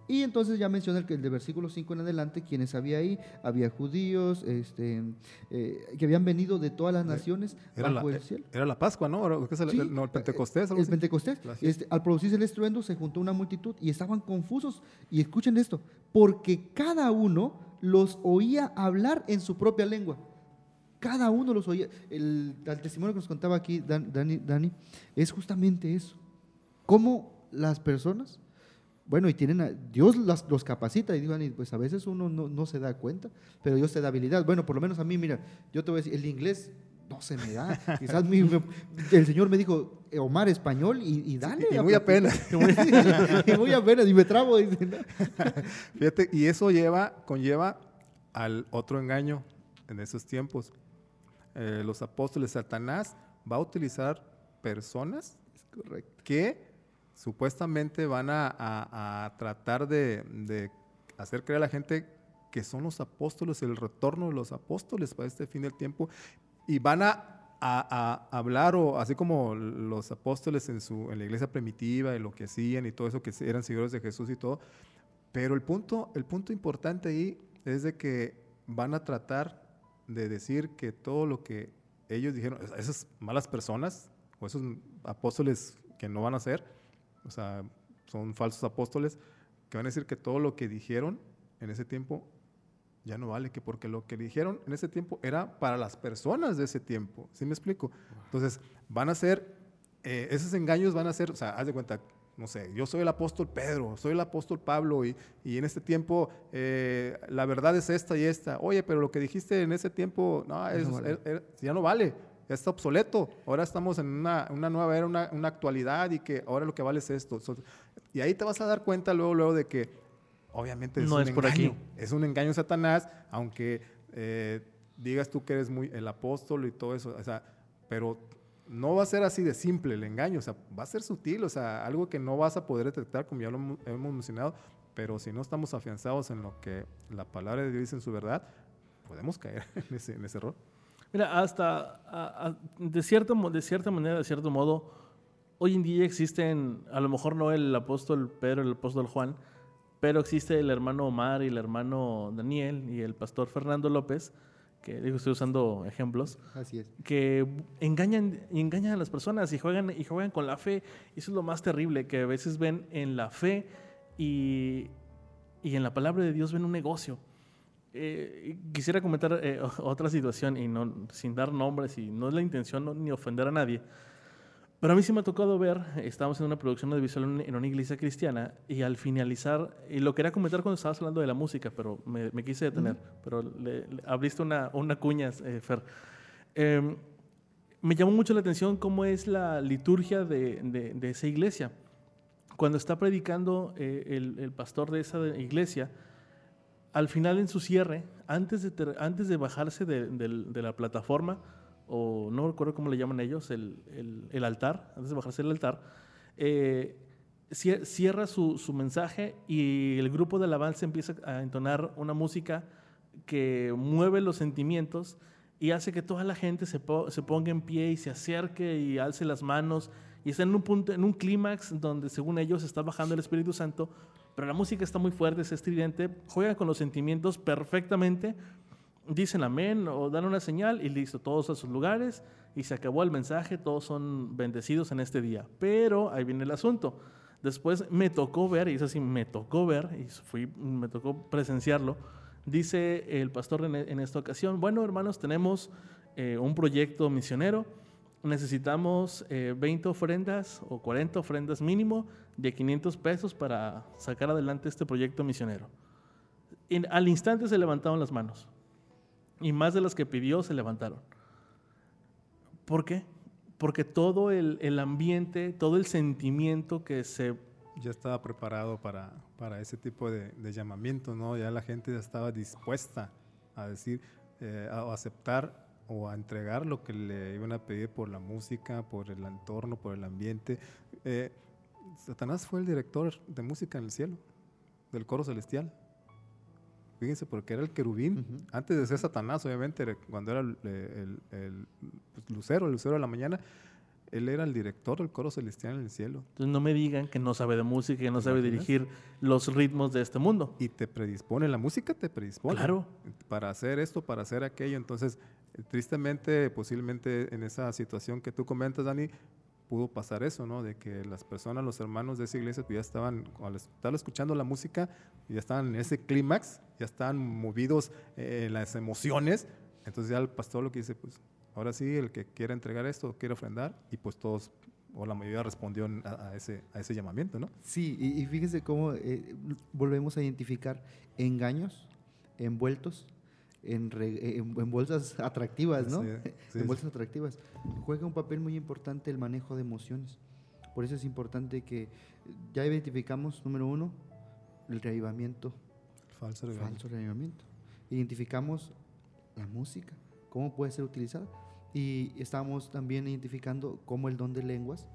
Y entonces ya mencioné el, que el de versículo 5 en adelante, quienes había ahí, había judíos, este, eh, que habían venido de todas las naciones era bajo la, el cielo. Era la Pascua, ¿no? el, no, el Pentecostés. El Pentecostés. Este, al producirse el estruendo se juntó una multitud y estaban confusos. Y escuchen esto, porque cada uno los oía hablar en su propia lengua. Cada uno los oía. El, testimonio que nos contaba aquí Dani, Dani es justamente eso. Cómo las personas, bueno, y tienen, a, Dios las, los capacita y digan, pues a veces uno no, se da cuenta, pero Dios te da habilidad. Bueno, por lo menos a mí, mira, yo te voy a decir, el inglés no se me da. Quizás el Señor me dijo, Omar, español, y, dale. y muy apenas. y muy apenas, y me trabo. Fíjate, y eso lleva, conlleva al otro engaño en esos tiempos. Eh, los apóstoles, Satanás va a utilizar personas que supuestamente van a, tratar de, hacer creer a la gente que son los apóstoles, el retorno de los apóstoles para este fin del tiempo, y van a, hablar, o así como los apóstoles en, su, en la iglesia primitiva y lo que hacían y todo eso, que eran seguidores de Jesús y todo, pero el punto, el punto importante ahí es de que van a tratar de decir que todo lo que ellos dijeron, esas malas personas o esos apóstoles que no van a ser, o sea, son falsos apóstoles, que van a decir que todo lo que dijeron en ese tiempo ya no vale, que porque lo que dijeron en ese tiempo era para las personas de ese tiempo. ¿Sí me explico? Entonces, van a ser, eh, esos engaños van a ser, o sea, haz de cuenta, no sé, yo soy el apóstol Pedro, soy el apóstol Pablo y, en este tiempo eh, la verdad es esta y esta. Oye, pero lo que dijiste en ese tiempo, no, ya no vale. ya está obsoleto. Ahora estamos en una, una nueva era, una, una, actualidad y que ahora lo que vale es esto. Y ahí te vas a dar cuenta luego, luego de que obviamente es no un es engaño. por aquí. Es un engaño Satanás, aunque eh, digas tú que eres muy el apóstol y todo eso. O sea, pero no va a ser así de simple el engaño, o sea, va a ser sutil, o sea, algo que no vas a poder detectar, como ya lo hemos mencionado, pero si no estamos afianzados en lo que la palabra de Dios dice en su verdad, podemos caer en ese, error. Mira, hasta de, cierto, de cierta manera, de cierto modo, hoy en día existen, a lo mejor no el apóstol Pedro, el apóstol Juan, pero existe el hermano Omar y el hermano Daniel y el pastor Fernando López, que digo, estoy usando ejemplos, Así es. que engañan, engañan a las personas y juegan, y juegan con la fe. Eso es lo más terrible, que a veces ven en la fe y, y en la palabra de Dios ven un negocio. Eh, quisiera comentar eh, otra situación y no, sin dar nombres y no es la intención no, ni ofender a nadie. Pero a mí sí me ha tocado ver, estábamos en una producción audiovisual en una iglesia cristiana y al finalizar, y lo quería comentar cuando estabas hablando de la música, pero me, me quise detener, uh -huh. pero le, le, abriste una, una cuña, eh, Fer. Eh, me llamó mucho la atención cómo es la liturgia de, de, de esa iglesia. Cuando está predicando eh, el, el, pastor de esa iglesia, al final en su cierre, antes de, antes de bajarse de, de la plataforma, o no recuerdo cómo le llaman ellos, el, el, el altar, antes de bajarse del altar, eh, cierra su, su, mensaje y el grupo de alabanza empieza a entonar una música que mueve los sentimientos y hace que toda la gente se, se ponga en pie y se acerque y alce las manos y está en un punto, en un clímax donde según ellos está bajando el Espíritu Santo, pero la música está muy fuerte, es estridente, juega con los sentimientos perfectamente dicen amén o dan una señal y listo, todos a sus lugares y se acabó el mensaje, todos son bendecidos en este día. Pero ahí viene el asunto. Después me tocó ver, y es así, me tocó ver, y fui, me tocó presenciarlo, dice el pastor en, en esta ocasión, bueno hermanos, tenemos eh, un proyecto misionero, necesitamos eh, 20 ofrendas o 40 ofrendas mínimo de 500 pesos para sacar adelante este proyecto misionero. Al instante se levantaron las manos y más de las que pidió se levantaron. ¿Por qué? Porque todo el, el, ambiente, todo el sentimiento que se... Ya estaba preparado para, para ese tipo de, de llamamiento, ¿no? Ya la gente ya estaba dispuesta a decir, eh, a aceptar o a entregar lo que le iban a pedir por la música, por el entorno, por el ambiente. Eh, Satanás fue el director de música en el cielo, del coro celestial fíjense, porque era el querubín, uh -huh. antes de ser Satanás, obviamente, cuando era el, el, el pues, lucero, el lucero de la mañana, él era el director del coro celestial en el cielo. Entonces no me digan que no sabe de música, que no sabe dirigir los ritmos de este mundo. Y te predispone, la música te predispone. Claro. Para hacer esto, para hacer aquello. Entonces, tristemente, posiblemente en esa situación que tú comentas, Dani, pudo pasar eso, ¿no? De que las personas, los hermanos de esa iglesia, pues ya estaban, al estar escuchando la música, ya estaban en ese clímax, ya estaban movidos eh, las emociones. Entonces ya el pastor lo que dice, pues ahora sí, el que quiera entregar esto, quiere ofrendar, y pues todos, o la mayoría respondió a, ese, llamamiento, ¿no? Sí, y, y fíjense cómo eh, volvemos a identificar engaños envueltos en, re, en, en, bolsas atractivas, ¿no? Sí, sí, en bolsas atractivas. Juega un papel muy importante el manejo de emociones. Por eso es importante que ya identificamos, número uno, el reavivamiento. Falso reavivamiento. Falso reavivamiento. Identificamos la música, cómo puede ser utilizada. Y estamos también identificando cómo el don de lenguas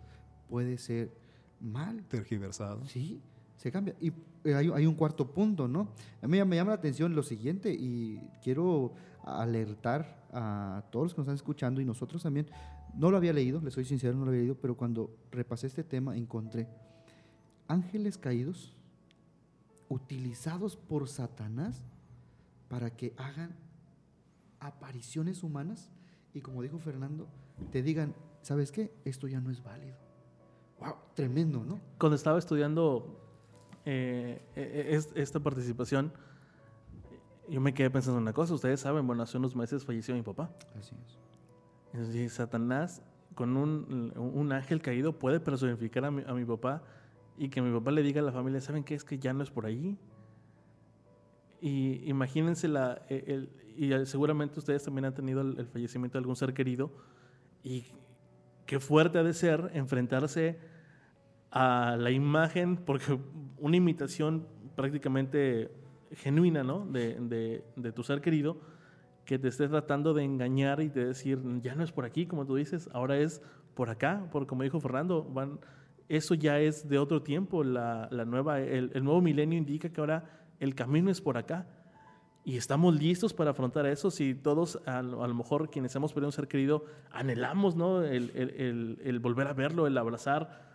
puede ser mal. Tergiversado. Sí, se cambia. Y hay, hay, un cuarto punto, ¿no? A mí me llama la atención lo siguiente y quiero alertar a todos los que nos están escuchando y nosotros también. No lo había leído, les soy sincero, no lo había leído, pero cuando repasé este tema encontré ángeles caídos utilizados por Satanás para que hagan apariciones humanas y como dijo Fernando, te digan, ¿sabes qué? Esto ya no es válido. Wow, tremendo, ¿no? Cuando estaba estudiando eh, es, esta participación, yo me quedé pensando en una cosa. Ustedes saben, bueno, hace unos meses falleció mi papá. Así es. Y Satanás, con un, un, ángel caído, puede personificar a mi, a mi, papá y que mi papá le diga a la familia, ¿saben qué? Es que ya no es por allí. Y imagínense la, el, y seguramente ustedes también han tenido el, el fallecimiento de algún ser querido Y qué fuerte ha de ser enfrentarse a la imagen, porque una imitación prácticamente genuina, ¿no? De, de, tu ser querido, que te esté tratando de engañar y de decir, ya no es por aquí, como tú dices, ahora es por acá, por como dijo Fernando, van, eso ya es de otro tiempo, la, la nueva, el, el, nuevo milenio indica que ahora el camino es por acá. Y estamos listos para afrontar eso. Si todos, a, lo mejor quienes hemos perdido un ser querido, anhelamos ¿no? el, el, el, volver a verlo, el abrazar,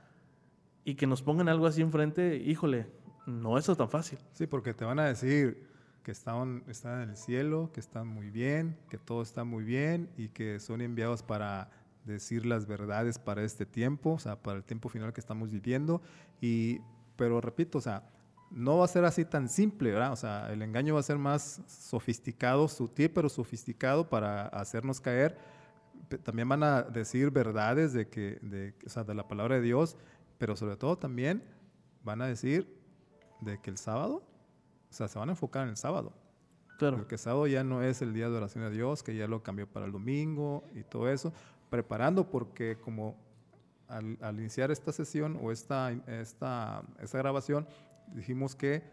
y que nos pongan algo así enfrente, híjole, no es tan fácil. Sí, porque te van a decir que están, están en el cielo, que están muy bien, que todo está muy bien y que son enviados para decir las verdades para este tiempo, o sea, para el tiempo final que estamos viviendo. Y, pero repito, o sea, no va a ser así tan simple, ¿verdad? O sea, el engaño va a ser más sofisticado, sutil, pero sofisticado para hacernos caer. También van a decir verdades de, que, de, o sea, de la palabra de Dios, pero sobre todo también van a decir de que el sábado, o sea, se van a enfocar en el sábado. Claro. Porque el sábado ya no es el día de oración a Dios, que ya lo cambió para el domingo y todo eso. Preparando porque como al, iniciar esta sesión o esta, esta, esta grabación, dijimos que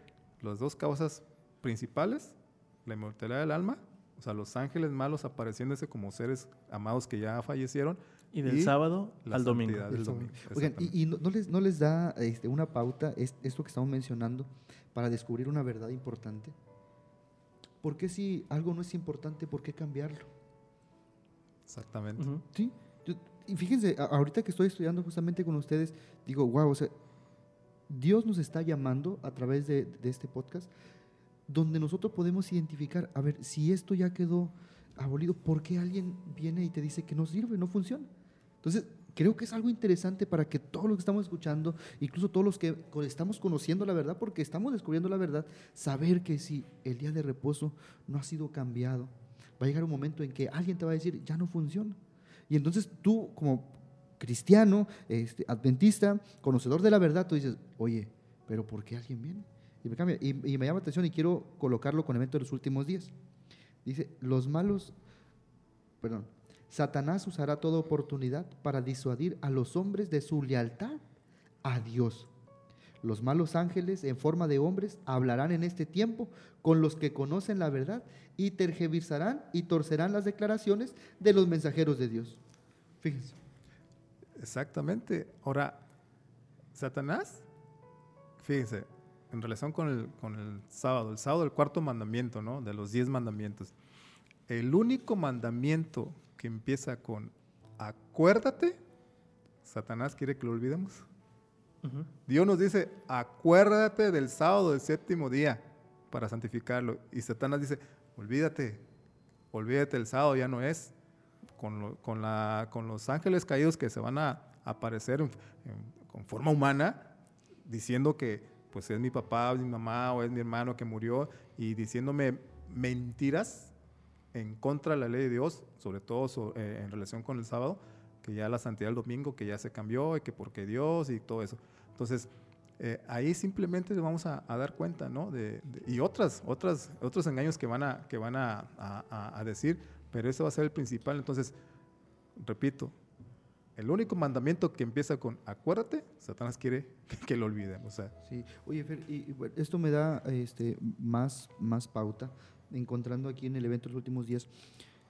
las dos causas principales, la inmortalidad del alma, o sea, los ángeles malos apareciéndose como seres amados que ya fallecieron. Y del sábado al domingo. Oigan, ¿y, no, les, no, les, da este, una pauta esto que estamos mencionando para descubrir una verdad importante? ¿Por qué si algo no es importante, por qué cambiarlo? Exactamente. Sí. y fíjense, ahorita que estoy estudiando justamente con ustedes, digo, wow, o sea, Dios nos está llamando a través de, de este podcast, donde nosotros podemos identificar, a ver, si esto ya quedó abolido, ¿por qué alguien viene y te dice que no sirve, no funciona? Entonces, creo que es algo interesante para que todos los que estamos escuchando, incluso todos los que estamos conociendo la verdad, porque estamos descubriendo la verdad, saber que si el día de reposo no ha sido cambiado, va a llegar un momento en que alguien te va a decir, ya no funciona. Y entonces tú, como cristiano, este, adventista, conocedor de la verdad, tú dices, oye, pero ¿por qué alguien viene? Y me, cambia, y, me llama la atención y quiero colocarlo con el evento de los últimos días. Dice, los malos, perdón, Satanás usará toda oportunidad para disuadir a los hombres de su lealtad a Dios. Los malos ángeles en forma de hombres hablarán en este tiempo con los que conocen la verdad y tergiversarán y torcerán las declaraciones de los mensajeros de Dios. Fíjense. Exactamente. Ahora, Satanás, fíjense, en relación con el, con el sábado, el sábado el cuarto mandamiento, ¿no? De los diez mandamientos. El único mandamiento que empieza con acuérdate, Satanás quiere que lo olvidemos. Dios nos dice, acuérdate del sábado del séptimo día para santificarlo. Y Satanás dice, olvídate, olvídate el sábado, ya no es. Con, con, la, con los ángeles caídos que se van a aparecer con forma humana, diciendo que pues es mi papá, o mi mamá o es mi hermano que murió y diciéndome mentiras en contra de la ley de Dios, sobre todo eh, en relación con el sábado, que ya la santidad del domingo, que ya se cambió y que porque Dios y todo eso. Entonces, eh, ahí simplemente vamos a, dar cuenta, ¿no? De, y otras, otras, otros engaños que van, a, que van a, a decir, pero eso va a ser el principal. Entonces, repito, el único mandamiento que empieza con acuérdate, Satanás quiere que, lo olvidemos. Sí, oye, Fer, y, esto me da este, más, más pauta, encontrando aquí en el evento los últimos días,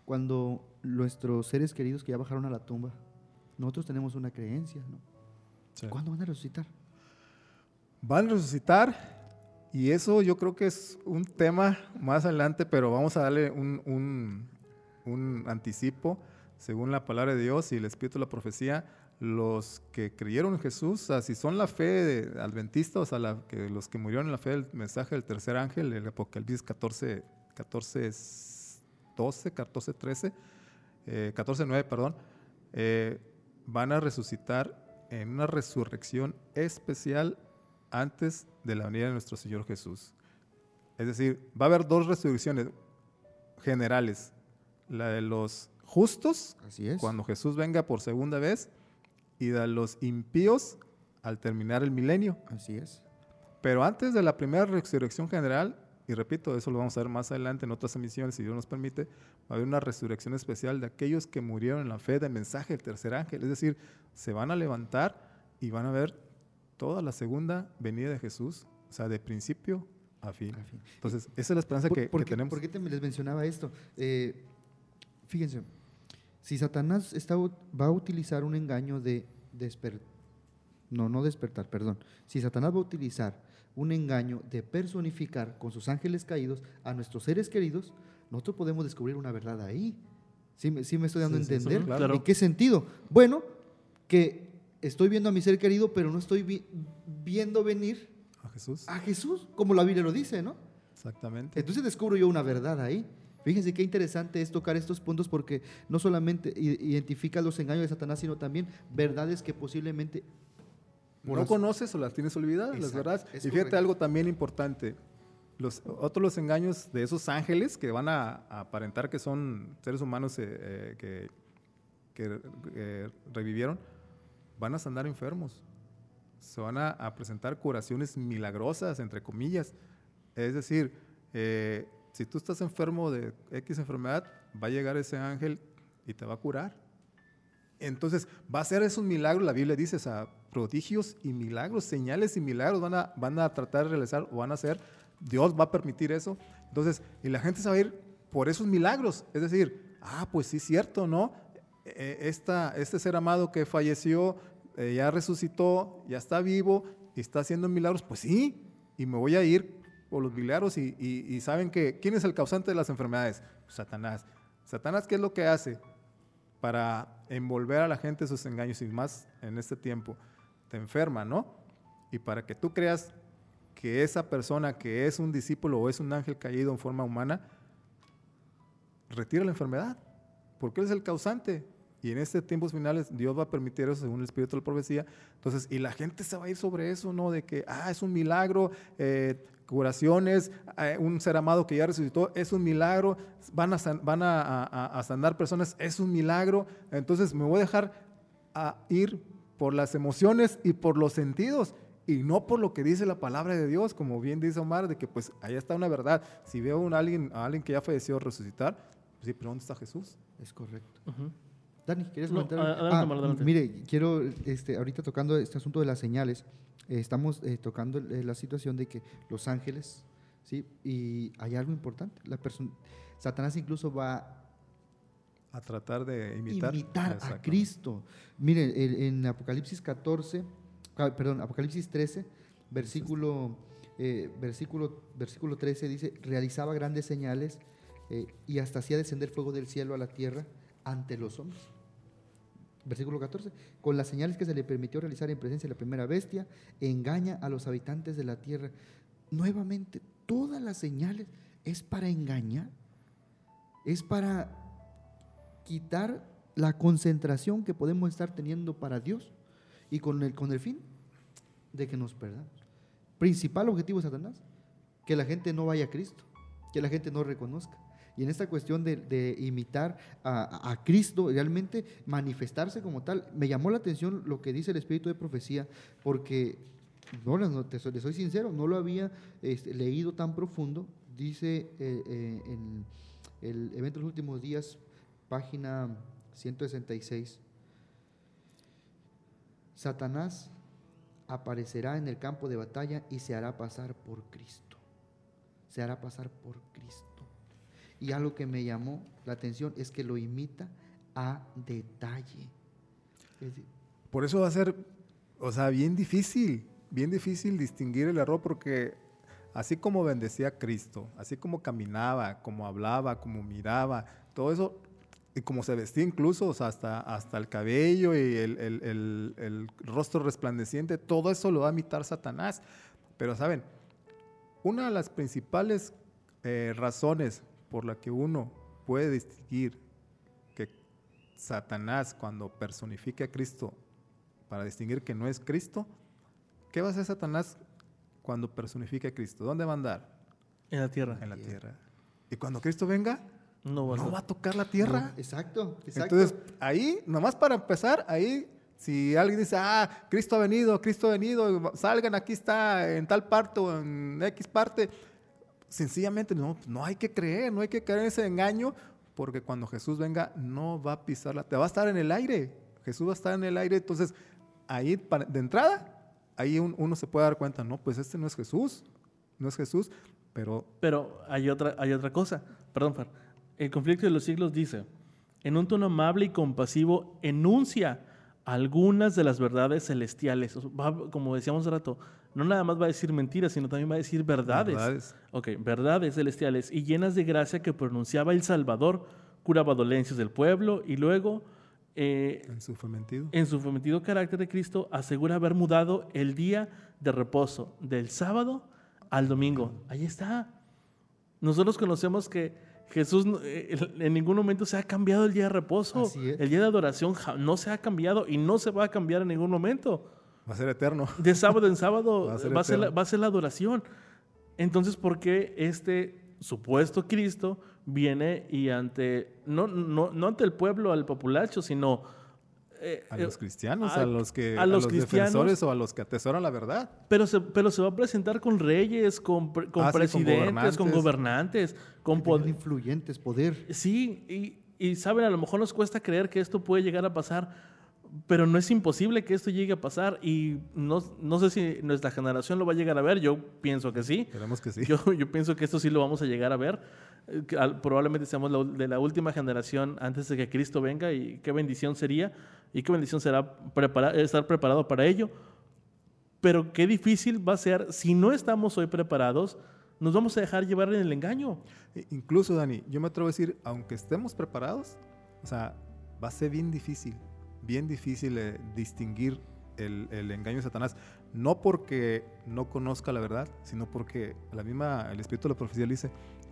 cuando nuestros seres queridos que ya bajaron a la tumba, nosotros tenemos una creencia, ¿no? ¿Cuándo van a resucitar? Van a resucitar y eso yo creo que es un tema más adelante, pero vamos a darle un, un, un anticipo según la palabra de Dios y el espíritu de la profecía, los que creyeron en Jesús, o sea, si son la fe adventista, o sea, que, los que murieron en la fe del mensaje del tercer ángel, el Apocalipsis 14, 14 12, 14, 13, 14, 9, perdón, eh, van a resucitar en una resurrección especial antes de la venida de nuestro Señor Jesús. Es decir, va a haber dos resurrecciones generales, la de los justos cuando Jesús venga por segunda vez y de los impíos al terminar el milenio. Así es. Pero antes de la primera resurrección general, y repito, eso lo vamos a ver más adelante en otras emisiones, si Dios nos permite, va a haber una resurrección especial de aquellos que murieron en la fe del mensaje del tercer ángel. Es decir, se van a levantar y van a ver toda la segunda venida de Jesús, o sea, de principio a fin. Entonces, esa es la esperanza que, tenemos. ¿Por qué te les mencionaba esto? Eh, fíjense, si Satanás está, va a utilizar un engaño de despertar, no, no despertar, perdón. Si Satanás va a utilizar un engaño de personificar con sus ángeles caídos a nuestros seres queridos, nosotros podemos descubrir una verdad ahí. ¿Sí, me estoy dando a entender? ¿En qué sentido? Bueno, que estoy viendo a mi ser querido, pero no estoy viendo venir a Jesús. A Jesús, como la Biblia lo dice, ¿no? Exactamente. Entonces descubro yo una verdad ahí. Fíjense qué interesante es tocar estos puntos porque no solamente identifica los engaños de Satanás, sino también verdades que posiblemente no conoces o las tienes olvidadas, las verdades. Y fíjate algo también importante. Los, otros los engaños de esos ángeles que van a, aparentar que son seres humanos eh, eh, que, eh, revivieron, van a andar enfermos. Se van a, presentar curaciones milagrosas, entre comillas. Es decir, si tú estás enfermo de X enfermedad, va a llegar ese ángel y te va a curar. Entonces, va a ser esos milagros, la Biblia dice, o prodigios y milagros, señales y milagros van a, tratar de realizar o van a hacer. Dios va a permitir eso. Entonces, y la gente se va a ir por esos milagros. Es decir, ah, pues sí, cierto, ¿no? E, e, esta, este ser amado que falleció, eh, ya resucitó, ya está vivo y está haciendo milagros. Pues sí, y me voy a ir por los milagros y, y saben que, ¿quién es el causante de las enfermedades? Satanás. Satanás, ¿qué es lo que hace? Para envolver a la gente en sus engaños y más en este tiempo, te enferma, ¿no? Y para que tú creas que esa persona que es un discípulo o es un ángel caído en forma humana, retira la enfermedad, porque él es el causante. Y en este tiempos finales Dios va a permitir eso según el Espíritu de la profecía. Entonces, y la gente se va a ir sobre eso, ¿no? De que, ah, es un milagro, eh, curaciones, eh, un ser amado que ya resucitó, es un milagro, van a, van a, sanar personas, es un milagro. Entonces me voy a dejar a ir por las emociones y por los sentidos y no por lo que dice la palabra de Dios, como bien dice Omar, de que pues ahí está una verdad. Si veo a alguien, a alguien que ya falleció resucitar, pues sí, pero ¿dónde está Jesús? Es correcto. Dani, ¿quieres comentar? Ah, mire, quiero, este, ahorita tocando este asunto de las señales, estamos eh, tocando eh, la situación de que los ángeles, ¿sí? Y hay algo importante, la persona, Satanás incluso va a tratar de imitar, imitar a Cristo. Mire, en Apocalipsis 14, ah, perdón, Apocalipsis 13, versículo, versículo, versículo 13 dice, realizaba grandes señales y hasta hacía descender fuego del cielo a la tierra ante los hombres. Versículo 14. Con las señales que se le permitió realizar en presencia de la primera bestia, engaña a los habitantes de la tierra. Nuevamente, todas las señales es para engañar, es para quitar la concentración que podemos estar teniendo para Dios y con el, con el fin de que nos perdamos. Principal objetivo de Satanás, que la gente no vaya a Cristo, que la gente no reconozca. Y en esta cuestión de, imitar a, Cristo, realmente manifestarse como tal, me llamó la atención lo que dice el Espíritu de Profecía, porque, no, te soy, soy sincero, no lo había este, leído tan profundo. Dice eh, eh, en el evento de los últimos días, página 166, Satanás aparecerá en el campo de batalla y se hará pasar por Cristo. Se hará pasar por Cristo. Y algo que me llamó la atención es que lo imita a detalle. Por eso va a ser, o sea, bien difícil, bien difícil distinguir el error porque así como bendecía a Cristo, así como caminaba, como hablaba, como miraba, todo eso, y como se vestía incluso, o sea, hasta, hasta el cabello y el, el, rostro resplandeciente, todo eso lo va a imitar Satanás. Pero saben, una de las principales eh, razones por la que uno puede distinguir que Satanás cuando personifique a Cristo para distinguir que no es Cristo, ¿qué va a hacer Satanás cuando personifique a Cristo? ¿Dónde va a andar? En la tierra. En la tierra. Y cuando Cristo venga, no va, a, tocar la tierra. exacto, exacto. Entonces, ahí, nomás para empezar, ahí, si alguien dice, ah, Cristo ha venido, Cristo ha venido, salgan, aquí está, en tal parte o en X parte, sencillamente no, no hay que creer, no hay que caer en ese engaño, porque cuando Jesús venga no va a pisarla, te va a estar en el aire. Jesús va a estar en el aire, entonces ahí de entrada, ahí uno se puede dar cuenta, no, pues este no es Jesús, no es Jesús, pero... Pero hay otra, hay otra cosa, perdón, Far. El conflicto de los siglos dice, en un tono amable y compasivo, enuncia algunas de las verdades celestiales. como decíamos hace rato, no nada más va a decir mentiras, sino también va a decir verdades. verdades. Ok, verdades celestiales y llenas de gracia que pronunciaba el Salvador, curaba dolencias del pueblo y luego... Eh, en su fementido. En su fementido carácter de Cristo asegura haber mudado el día de reposo del sábado al domingo. Ahí está. Nosotros conocemos que Jesús eh, en ningún momento se ha cambiado el día de reposo. El día de adoración no se ha cambiado y no se va a cambiar en ningún momento. Va a ser eterno. De sábado en sábado va, a ser, la, adoración. Entonces, ¿por qué este supuesto Cristo viene y ante, no, no, no ante el pueblo, al populacho, sino eh, a los cristianos, a, los que a los, defensores o a los que atesoran la verdad. Pero se, pero se va a presentar con reyes, con, con ah, presidentes, con gobernantes, con, poder influyentes, poder. Sí, y, y saben, a lo mejor nos cuesta creer que esto puede llegar a pasar, pero no es imposible que esto llegue a pasar y no, no, sé si nuestra generación lo va a llegar a ver, yo pienso que sí. Esperemos que sí. Yo, yo pienso que esto sí lo vamos a llegar a ver probablemente seamos de la última generación antes de que Cristo venga y qué bendición sería y qué bendición será estar preparado para ello. Pero qué difícil va a ser si no estamos hoy preparados, nos vamos a dejar llevar en el engaño. E incluso, Dani, yo me atrevo a decir, aunque estemos preparados, o sea, va a ser bien difícil, bien difícil eh, distinguir el, el, engaño de Satanás. No porque no conozca la verdad, sino porque la misma, el Espíritu de la Profecía dice,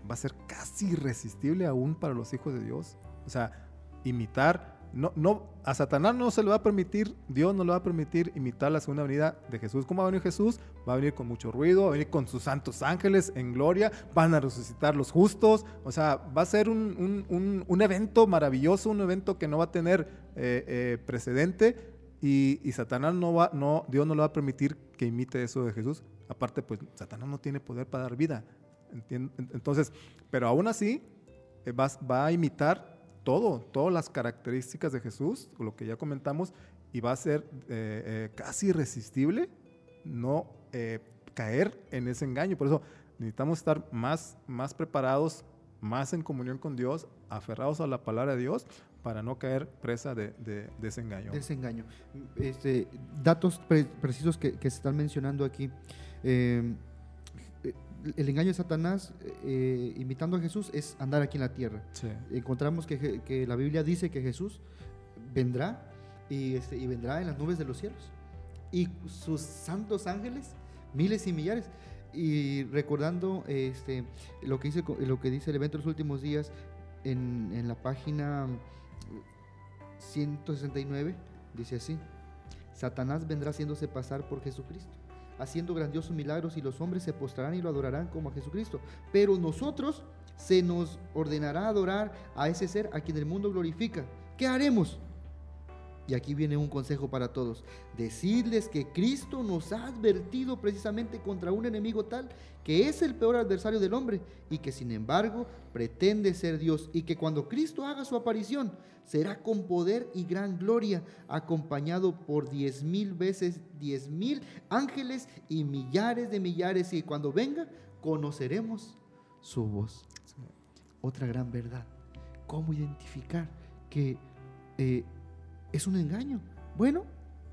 va a ser casi irresistible aún para los hijos de Dios. O sea, imitar, no, no, a Satanás no se le va a permitir, Dios no le va a permitir imitar la segunda venida de Jesús. ¿Cómo va a venir Jesús? Va a venir con mucho ruido, va a venir con sus santos ángeles en gloria, van a resucitar los justos. O sea, va a ser un, un, un, evento maravilloso, un evento que no va a tener eh, eh, precedente. Y, Satanás no va, no, Dios no le va a permitir que imite eso de Jesús. Aparte, pues Satanás no tiene poder para dar vida. Entonces, pero aún así eh, va, a imitar todo, todas las características de Jesús, lo que ya comentamos, y va a ser eh, eh, casi irresistible no caer en ese engaño. Por eso necesitamos estar más, más preparados, más en comunión con Dios, aferrados a la palabra de Dios para no caer presa de, ese engaño. De ese engaño. Este, datos precisos que, se están mencionando aquí el engaño de Satanás, eh, imitando a Jesús, es andar aquí en la tierra. Encontramos que, la Biblia dice que Jesús vendrá y, este, y, vendrá en las nubes de los cielos. Y sus santos ángeles, miles y millares. Y recordando este, lo, que dice, lo que dice el evento de los últimos días en, en la página 169, dice así, Satanás vendrá haciéndose pasar por Jesucristo haciendo grandiosos milagros y los hombres se postrarán y lo adorarán como a Jesucristo. Pero nosotros se nos ordenará adorar a ese ser a quien el mundo glorifica. ¿Qué haremos? Y aquí viene un consejo para todos. Decirles que Cristo nos ha advertido precisamente contra un enemigo tal que es el peor adversario del hombre y que sin embargo pretende ser Dios y que cuando Cristo haga su aparición será con poder y gran gloria acompañado por diez mil veces diez mil ángeles y millares de millares y cuando venga conoceremos su voz. Otra gran verdad. ¿Cómo identificar que... Eh, es un engaño. Bueno,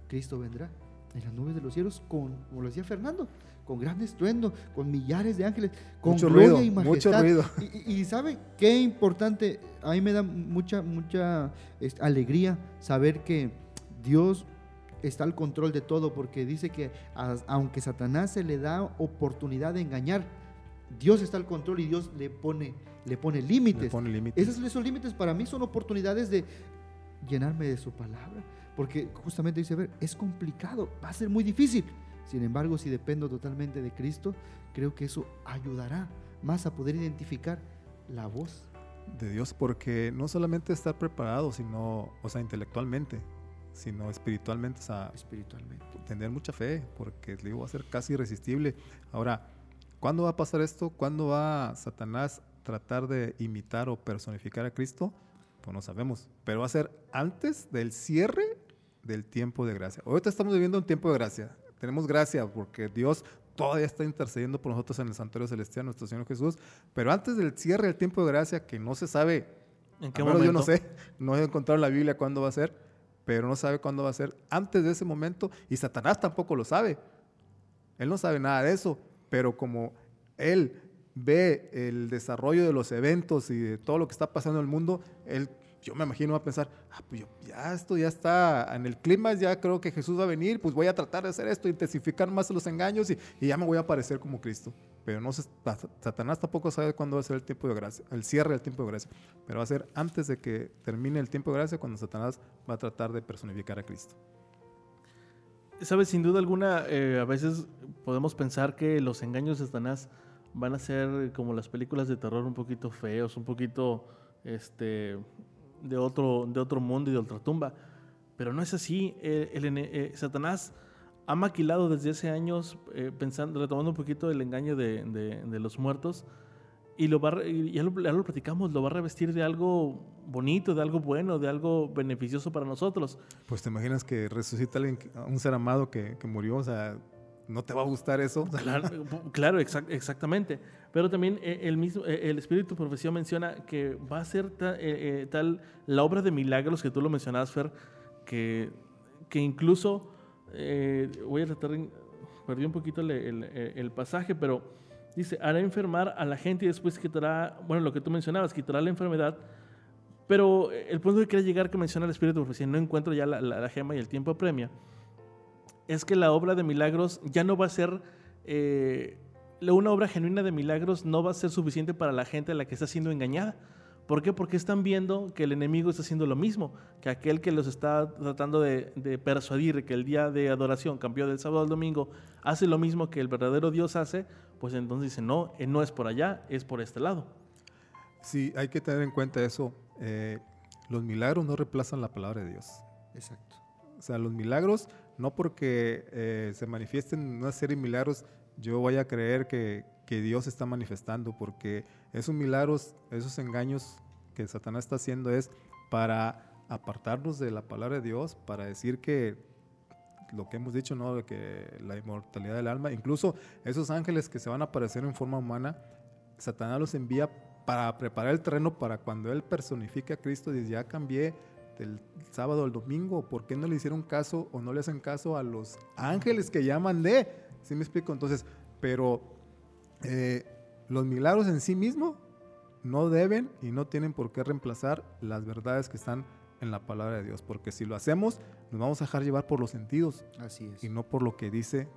Cristo vendrá en las nubes de los cielos con, como lo decía Fernando, con gran estruendo, con millares de ángeles, con mucho gloria y majestad. Mucho ruido. Y, sabe qué importante, a mí me da mucha, mucha alegría saber que Dios está al control de todo, porque dice que aunque Satanás se le da oportunidad de engañar, Dios está al control y Dios le pone, le pone límites. Esos, esos límites para mí son oportunidades de llenarme de su palabra. Porque justamente dice, ver, es complicado, va a ser muy difícil. Sin embargo, si dependo totalmente de Cristo, creo que eso ayudará más a poder identificar la voz de Dios, porque no solamente estar preparado, sino, o sea, intelectualmente, sino espiritualmente, o sea, espiritualmente. tener mucha fe, porque digo, va a ser casi irresistible. Ahora, ¿Cuándo va a pasar esto? ¿Cuándo va Satanás tratar de imitar o personificar a Cristo? No sabemos, pero va a ser antes del cierre del tiempo de gracia. Ahorita estamos viviendo un tiempo de gracia. Tenemos gracia porque Dios todavía está intercediendo por nosotros en el santuario celestial, nuestro Señor Jesús. Pero antes del cierre del tiempo de gracia, que no se sabe, ¿en qué momento? Yo no sé, no he encontrado en la Biblia cuándo va a ser, pero no sabe cuándo va a ser. Antes de ese momento, y Satanás tampoco lo sabe. Él no sabe nada de eso, pero como él ve el desarrollo de los eventos y de todo lo que está pasando en el mundo, él yo me imagino va a pensar, ah, pues ya esto ya está en el clima, ya creo que Jesús va a venir, pues voy a tratar de hacer esto, intensificar más los engaños y, ya me voy a parecer como Cristo. Pero no Satanás tampoco sabe cuándo va a ser el tiempo de gracia, el cierre del tiempo de gracia, pero va a ser antes de que termine el tiempo de gracia cuando Satanás va a tratar de personificar a Cristo. Sabes, sin duda alguna, eh, a veces podemos pensar que los engaños de Satanás van a ser como las películas de terror un poquito feos, un poquito este, de otro, de otro mundo y de otra tumba. Pero no es así. El, eh, Satanás ha maquilado desde hace años, eh, pensando, retomando un poquito el engaño de, de, los muertos, y lo va, ya, lo, ya lo platicamos, lo va a revestir de algo bonito, de algo bueno, de algo beneficioso para nosotros. Pues te imaginas que resucita alguien, un ser amado que, que murió, o sea, ¿no te va a gustar eso? Claro, exactamente. Pero también eh, el, mismo, eh, el Espíritu Profecía menciona que va a ser eh, tal la obra de milagros que tú lo mencionabas, Fer, que, que incluso, voy a tratar, perdí un poquito el, el, pasaje, pero dice, hará enfermar a la gente y después quitará, bueno, lo que tú mencionabas, quitará la enfermedad. Pero el punto que quiere llegar que menciona el Espíritu Profecía, no encuentro ya la, la, la gema y el tiempo apremia es que la obra de milagros ya no va a ser... Eh, una obra genuina de milagros no va a ser suficiente para la gente a la que está siendo engañada. ¿Por qué? Porque están viendo que el enemigo está haciendo lo mismo, que aquel que los está tratando de, persuadir que el día de adoración cambió del sábado al domingo hace lo mismo que el verdadero Dios hace, pues entonces dice, no, eh, no es por allá, es por este lado. Sí, hay que tener en cuenta eso. Eh, los milagros no reemplazan la palabra de Dios. Exacto. O sea, los milagros no porque eh, se manifiesten una serie de milagros, yo voy a creer que, que, Dios está manifestando, porque esos milagros, esos engaños que Satanás está haciendo es para apartarnos de la palabra de Dios, para decir que lo que hemos dicho, ¿no? Que la inmortalidad del alma, incluso esos ángeles que se van a aparecer en forma humana, Satanás los envía para preparar el terreno para cuando Él personifique a Cristo, dice, ya cambié del sábado al domingo, ¿por qué no le hicieron caso o no le hacen caso a los ángeles que llaman de? ¿Sí me explico? Entonces, pero eh, los milagros en sí mismos no deben y no tienen por qué reemplazar las verdades que están en la palabra de Dios, porque si lo hacemos, nos vamos a dejar llevar por los sentidos. Así es. Y no por lo que dice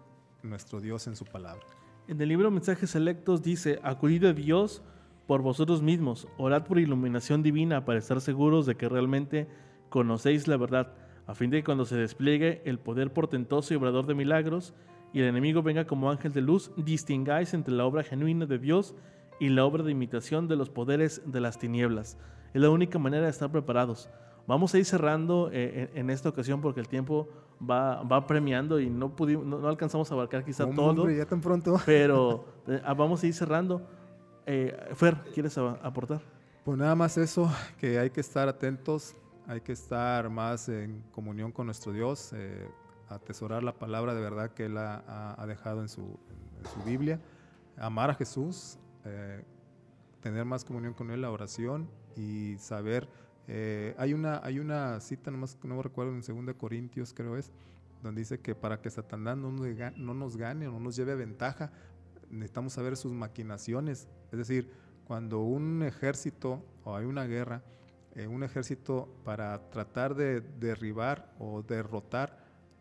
nuestro Dios en su palabra. En el libro Mensajes Selectos dice, acudid a Dios por vosotros mismos, orad por iluminación divina para estar seguros de que realmente conocéis la verdad, a fin de que cuando se despliegue el poder portentoso y obrador de milagros, y el enemigo venga como ángel de luz, distingáis entre la obra genuina de Dios y la obra de imitación de los poderes de las tinieblas. Es la única manera de estar preparados. Vamos a ir cerrando eh, en, esta ocasión porque el tiempo va, va premiando y no, pudimos, no, alcanzamos a abarcar quizá todo. ya tan pronto. Pero eh, ah, vamos a ir cerrando. Eh, Fer, ¿quieres aportar? Pues nada más eso, que hay que estar atentos hay que estar más en comunión con nuestro Dios, eh, atesorar la palabra de verdad que Él ha, dejado en su, Biblia, amar a Jesús, eh, tener más comunión con Él, la oración y saber. Eh, hay, una, hay una cita, no me recuerdo, en 2 Corintios creo es, donde dice que para que Satanás no nos, no nos gane o no nos lleve a ventaja, necesitamos saber sus maquinaciones. Es decir, cuando un ejército o hay una guerra, eh, un ejército para tratar de derribar o derrotar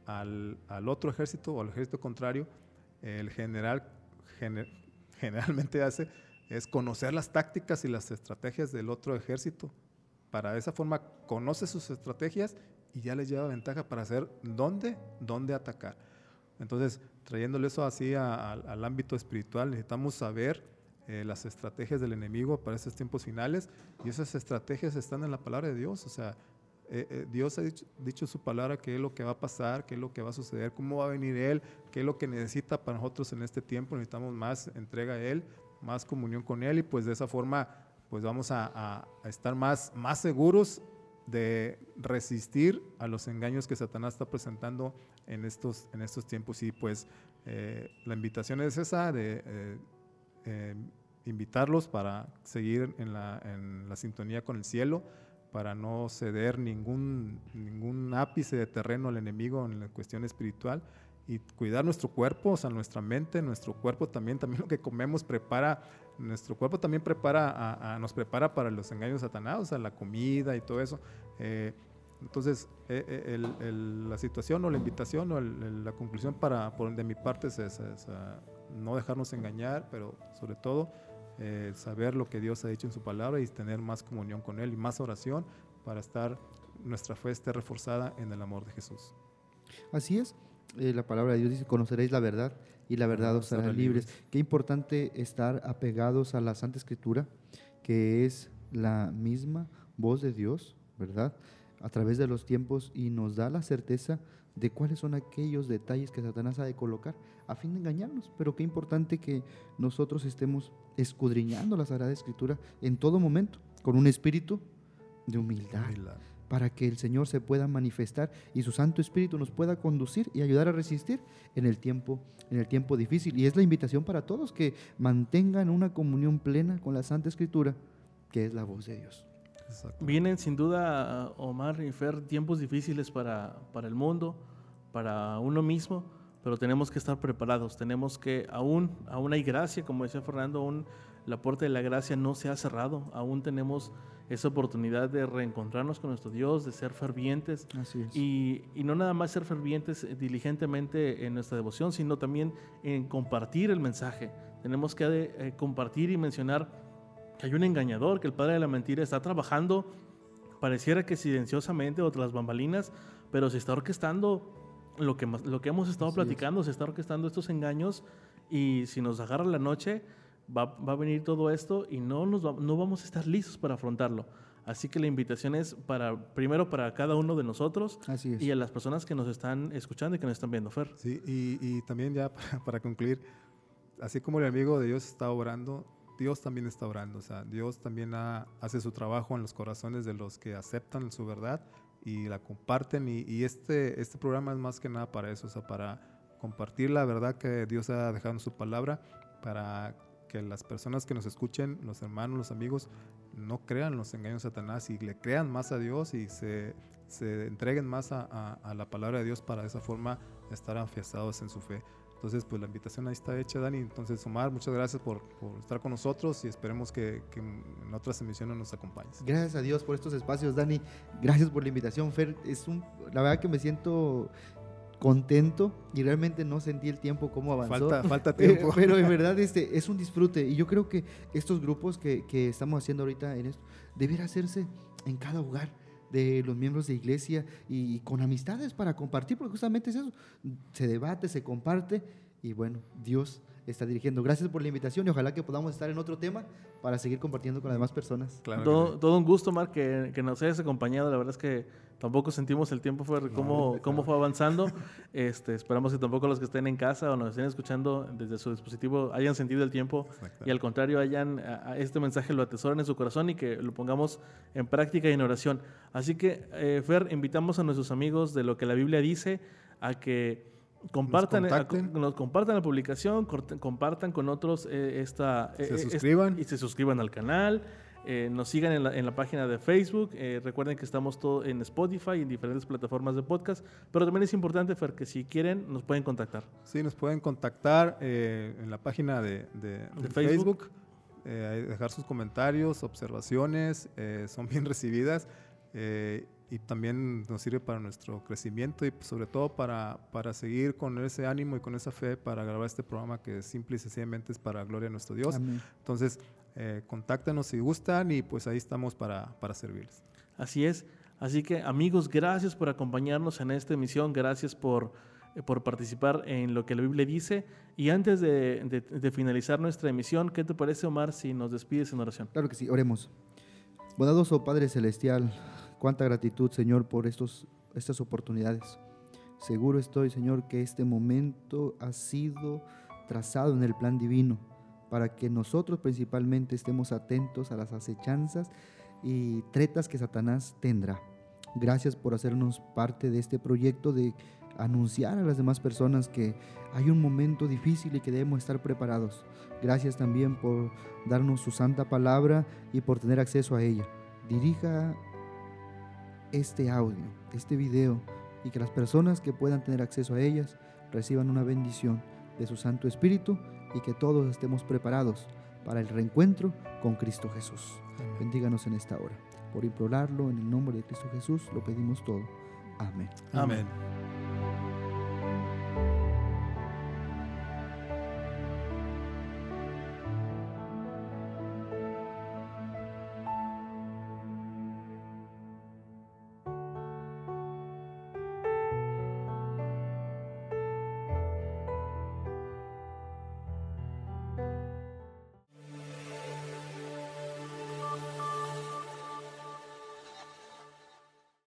al, otro ejército o al ejército contrario, el general generalmente hace es conocer las tácticas y las estrategias del otro ejército. Para esa forma conoce sus estrategias y ya les lleva ventaja para saber dónde, dónde atacar. Entonces, trayéndole eso así al ámbito espiritual, necesitamos saber eh, las estrategias del enemigo para estos tiempos finales y esas estrategias están en la palabra de Dios. O sea, Dios ha dicho, dicho, su palabra, qué es lo que va a pasar, qué es lo que va a suceder, cómo va a venir Él, qué es lo que necesita para nosotros en este tiempo. Necesitamos más entrega a Él, más comunión con Él y pues de esa forma pues vamos a, a estar más, más seguros de resistir a los engaños que Satanás está presentando en estos, en estos tiempos. Y pues eh, la invitación es esa, de eh, invitarlos para seguir en la, en la, sintonía con el cielo, para no ceder ningún, ningún ápice de terreno al enemigo en la cuestión espiritual y cuidar nuestro cuerpo, o sea, nuestra mente, nuestro cuerpo también, también lo que comemos prepara nuestro cuerpo también prepara nos prepara para los engaños satanados, o sea, la comida y todo eso. Eh, entonces, eh, eh, la situación o la invitación o la conclusión para, por, de mi parte es esa, no dejarnos engañar, pero sobre todo saber lo que Dios ha dicho en su palabra y tener más comunión con Él y más oración para estar, nuestra fe esté reforzada en el amor de Jesús. Así es, la palabra de Dios dice, conoceréis la verdad y la verdad os hará libres. Qué importante estar apegados a la Santa Escritura, que es la misma voz de Dios, ¿verdad? A través de los tiempos y nos da la certeza de cuáles son aquellos detalles que Satanás ha de colocar a fin de engañarnos. Pero qué importante que nosotros estemos escudriñando la Sagrada Escritura en todo momento, con un espíritu de humildad para que el Señor se pueda manifestar y su Santo Espíritu nos pueda conducir y ayudar a resistir en el tiempo, en el tiempo difícil. Y es la invitación para todos que mantengan una comunión plena con la Santa Escritura, que es la voz de Dios. Vienen sin duda, Omar y Fer, tiempos difíciles para, para el mundo, para uno mismo, pero tenemos que estar preparados. Tenemos que, aún, aún hay gracia, como decía Fernando, aún la puerta de la gracia no se ha cerrado, aún tenemos esa oportunidad de reencontrarnos con nuestro Dios, de ser fervientes. Y, no nada más ser fervientes diligentemente en nuestra devoción, sino también en compartir el mensaje. Tenemos que eh, compartir y mencionar que hay un engañador, que el padre de la mentira está trabajando, pareciera que silenciosamente o tras bambalinas, pero se está orquestando lo que, lo que hemos estado platicando, se está orquestando estos engaños y si nos agarra la noche, va, a venir todo esto y no, nos no vamos a estar listos para afrontarlo. Así que la invitación es para, primero para cada uno de nosotros y a las personas que nos están escuchando y que nos están viendo, Fer. Sí, y, también ya para, concluir, así como el amigo de Dios está orando, Dios también está orando. O sea, Dios también hace su trabajo en los corazones de los que aceptan su verdad y la comparten. Y, este, este programa es más que nada para eso, o sea, para compartir la verdad que Dios ha dejado en su palabra, para que las personas que nos escuchen, los hermanos, los amigos, no crean los engaños de Satanás y le crean más a Dios y se, se entreguen más a, a, la palabra de Dios para de esa forma estar afianzados en su fe. Entonces, pues la invitación ahí está hecha, Dani. Entonces, Omar, muchas gracias por, por estar con nosotros y esperemos que, que, en otras emisiones nos acompañes. Gracias a Dios por estos espacios, Dani. Gracias por la invitación, Fer. Es un, la verdad que me siento contento y realmente no sentí el tiempo como avanzó. Falta, falta tiempo. Pero en verdad este, es un disfrute y yo creo que estos grupos que, que estamos haciendo ahorita en esto, debería hacerse en cada hogar de los miembros de iglesia y con amistades para compartir, porque justamente es eso, se debate, se comparte y bueno, Dios está dirigiendo. Gracias por la invitación y ojalá que podamos estar en otro tema para seguir compartiendo con las demás personas. Claro todo, todo, un gusto, Mark, que, que, nos hayas acompañado. La verdad es que tampoco sentimos el tiempo, fue cómo, cómo fue avanzando. este, esperamos que tampoco los que estén en casa o nos estén escuchando desde su dispositivo hayan sentido el tiempo y al contrario hayan a, este mensaje lo atesoren en su corazón y que lo pongamos en práctica y en oración. Así que, eh, Fer, invitamos a nuestros amigos de lo que la Biblia dice a que compartan, nos, compartan la publicación, compartan con otros eh, esta... Se eh, suscriban. y se suscriban al canal. Eh, nos sigan en la, en la, página de Facebook. recuerden que estamos todo en Spotify y en diferentes plataformas de podcast. Pero también es importante, Fer, que si quieren, nos pueden contactar. Sí, nos pueden contactar en la página de, de, Facebook. dejar sus comentarios, observaciones. son bien recibidas y también nos sirve para nuestro crecimiento y sobre todo para, para seguir con ese ánimo y con esa fe para grabar este programa que simple y sencillamente es para gloria a nuestro Dios. Entonces, eh, contáctanos si gustan y pues ahí estamos para, para servirles. Así es. Así que amigos, gracias por acompañarnos en esta emisión, gracias por, eh, por participar en lo que la Biblia dice. Y antes de, de, de finalizar nuestra emisión, ¿qué te parece Omar si nos despides en oración? Claro que sí, oremos. Bondadoso Padre Celestial, Cuánta gratitud, Señor, por estos, estas oportunidades. Seguro estoy, Señor, que este momento ha sido trazado en el plan divino para que nosotros principalmente estemos atentos a las acechanzas y tretas que Satanás tendrá. Gracias por hacernos parte de este proyecto de anunciar a las demás personas que hay un momento difícil y que debemos estar preparados. Gracias también por darnos su santa palabra y por tener acceso a ella. Dirija este audio, este video, y que las personas que puedan tener acceso a ellas reciban una bendición de su Santo Espíritu y que todos estemos preparados para el reencuentro con Cristo Jesús. Bendíganos en esta hora. Por implorarlo en el nombre de Cristo Jesús lo pedimos todo. Amén. Amén.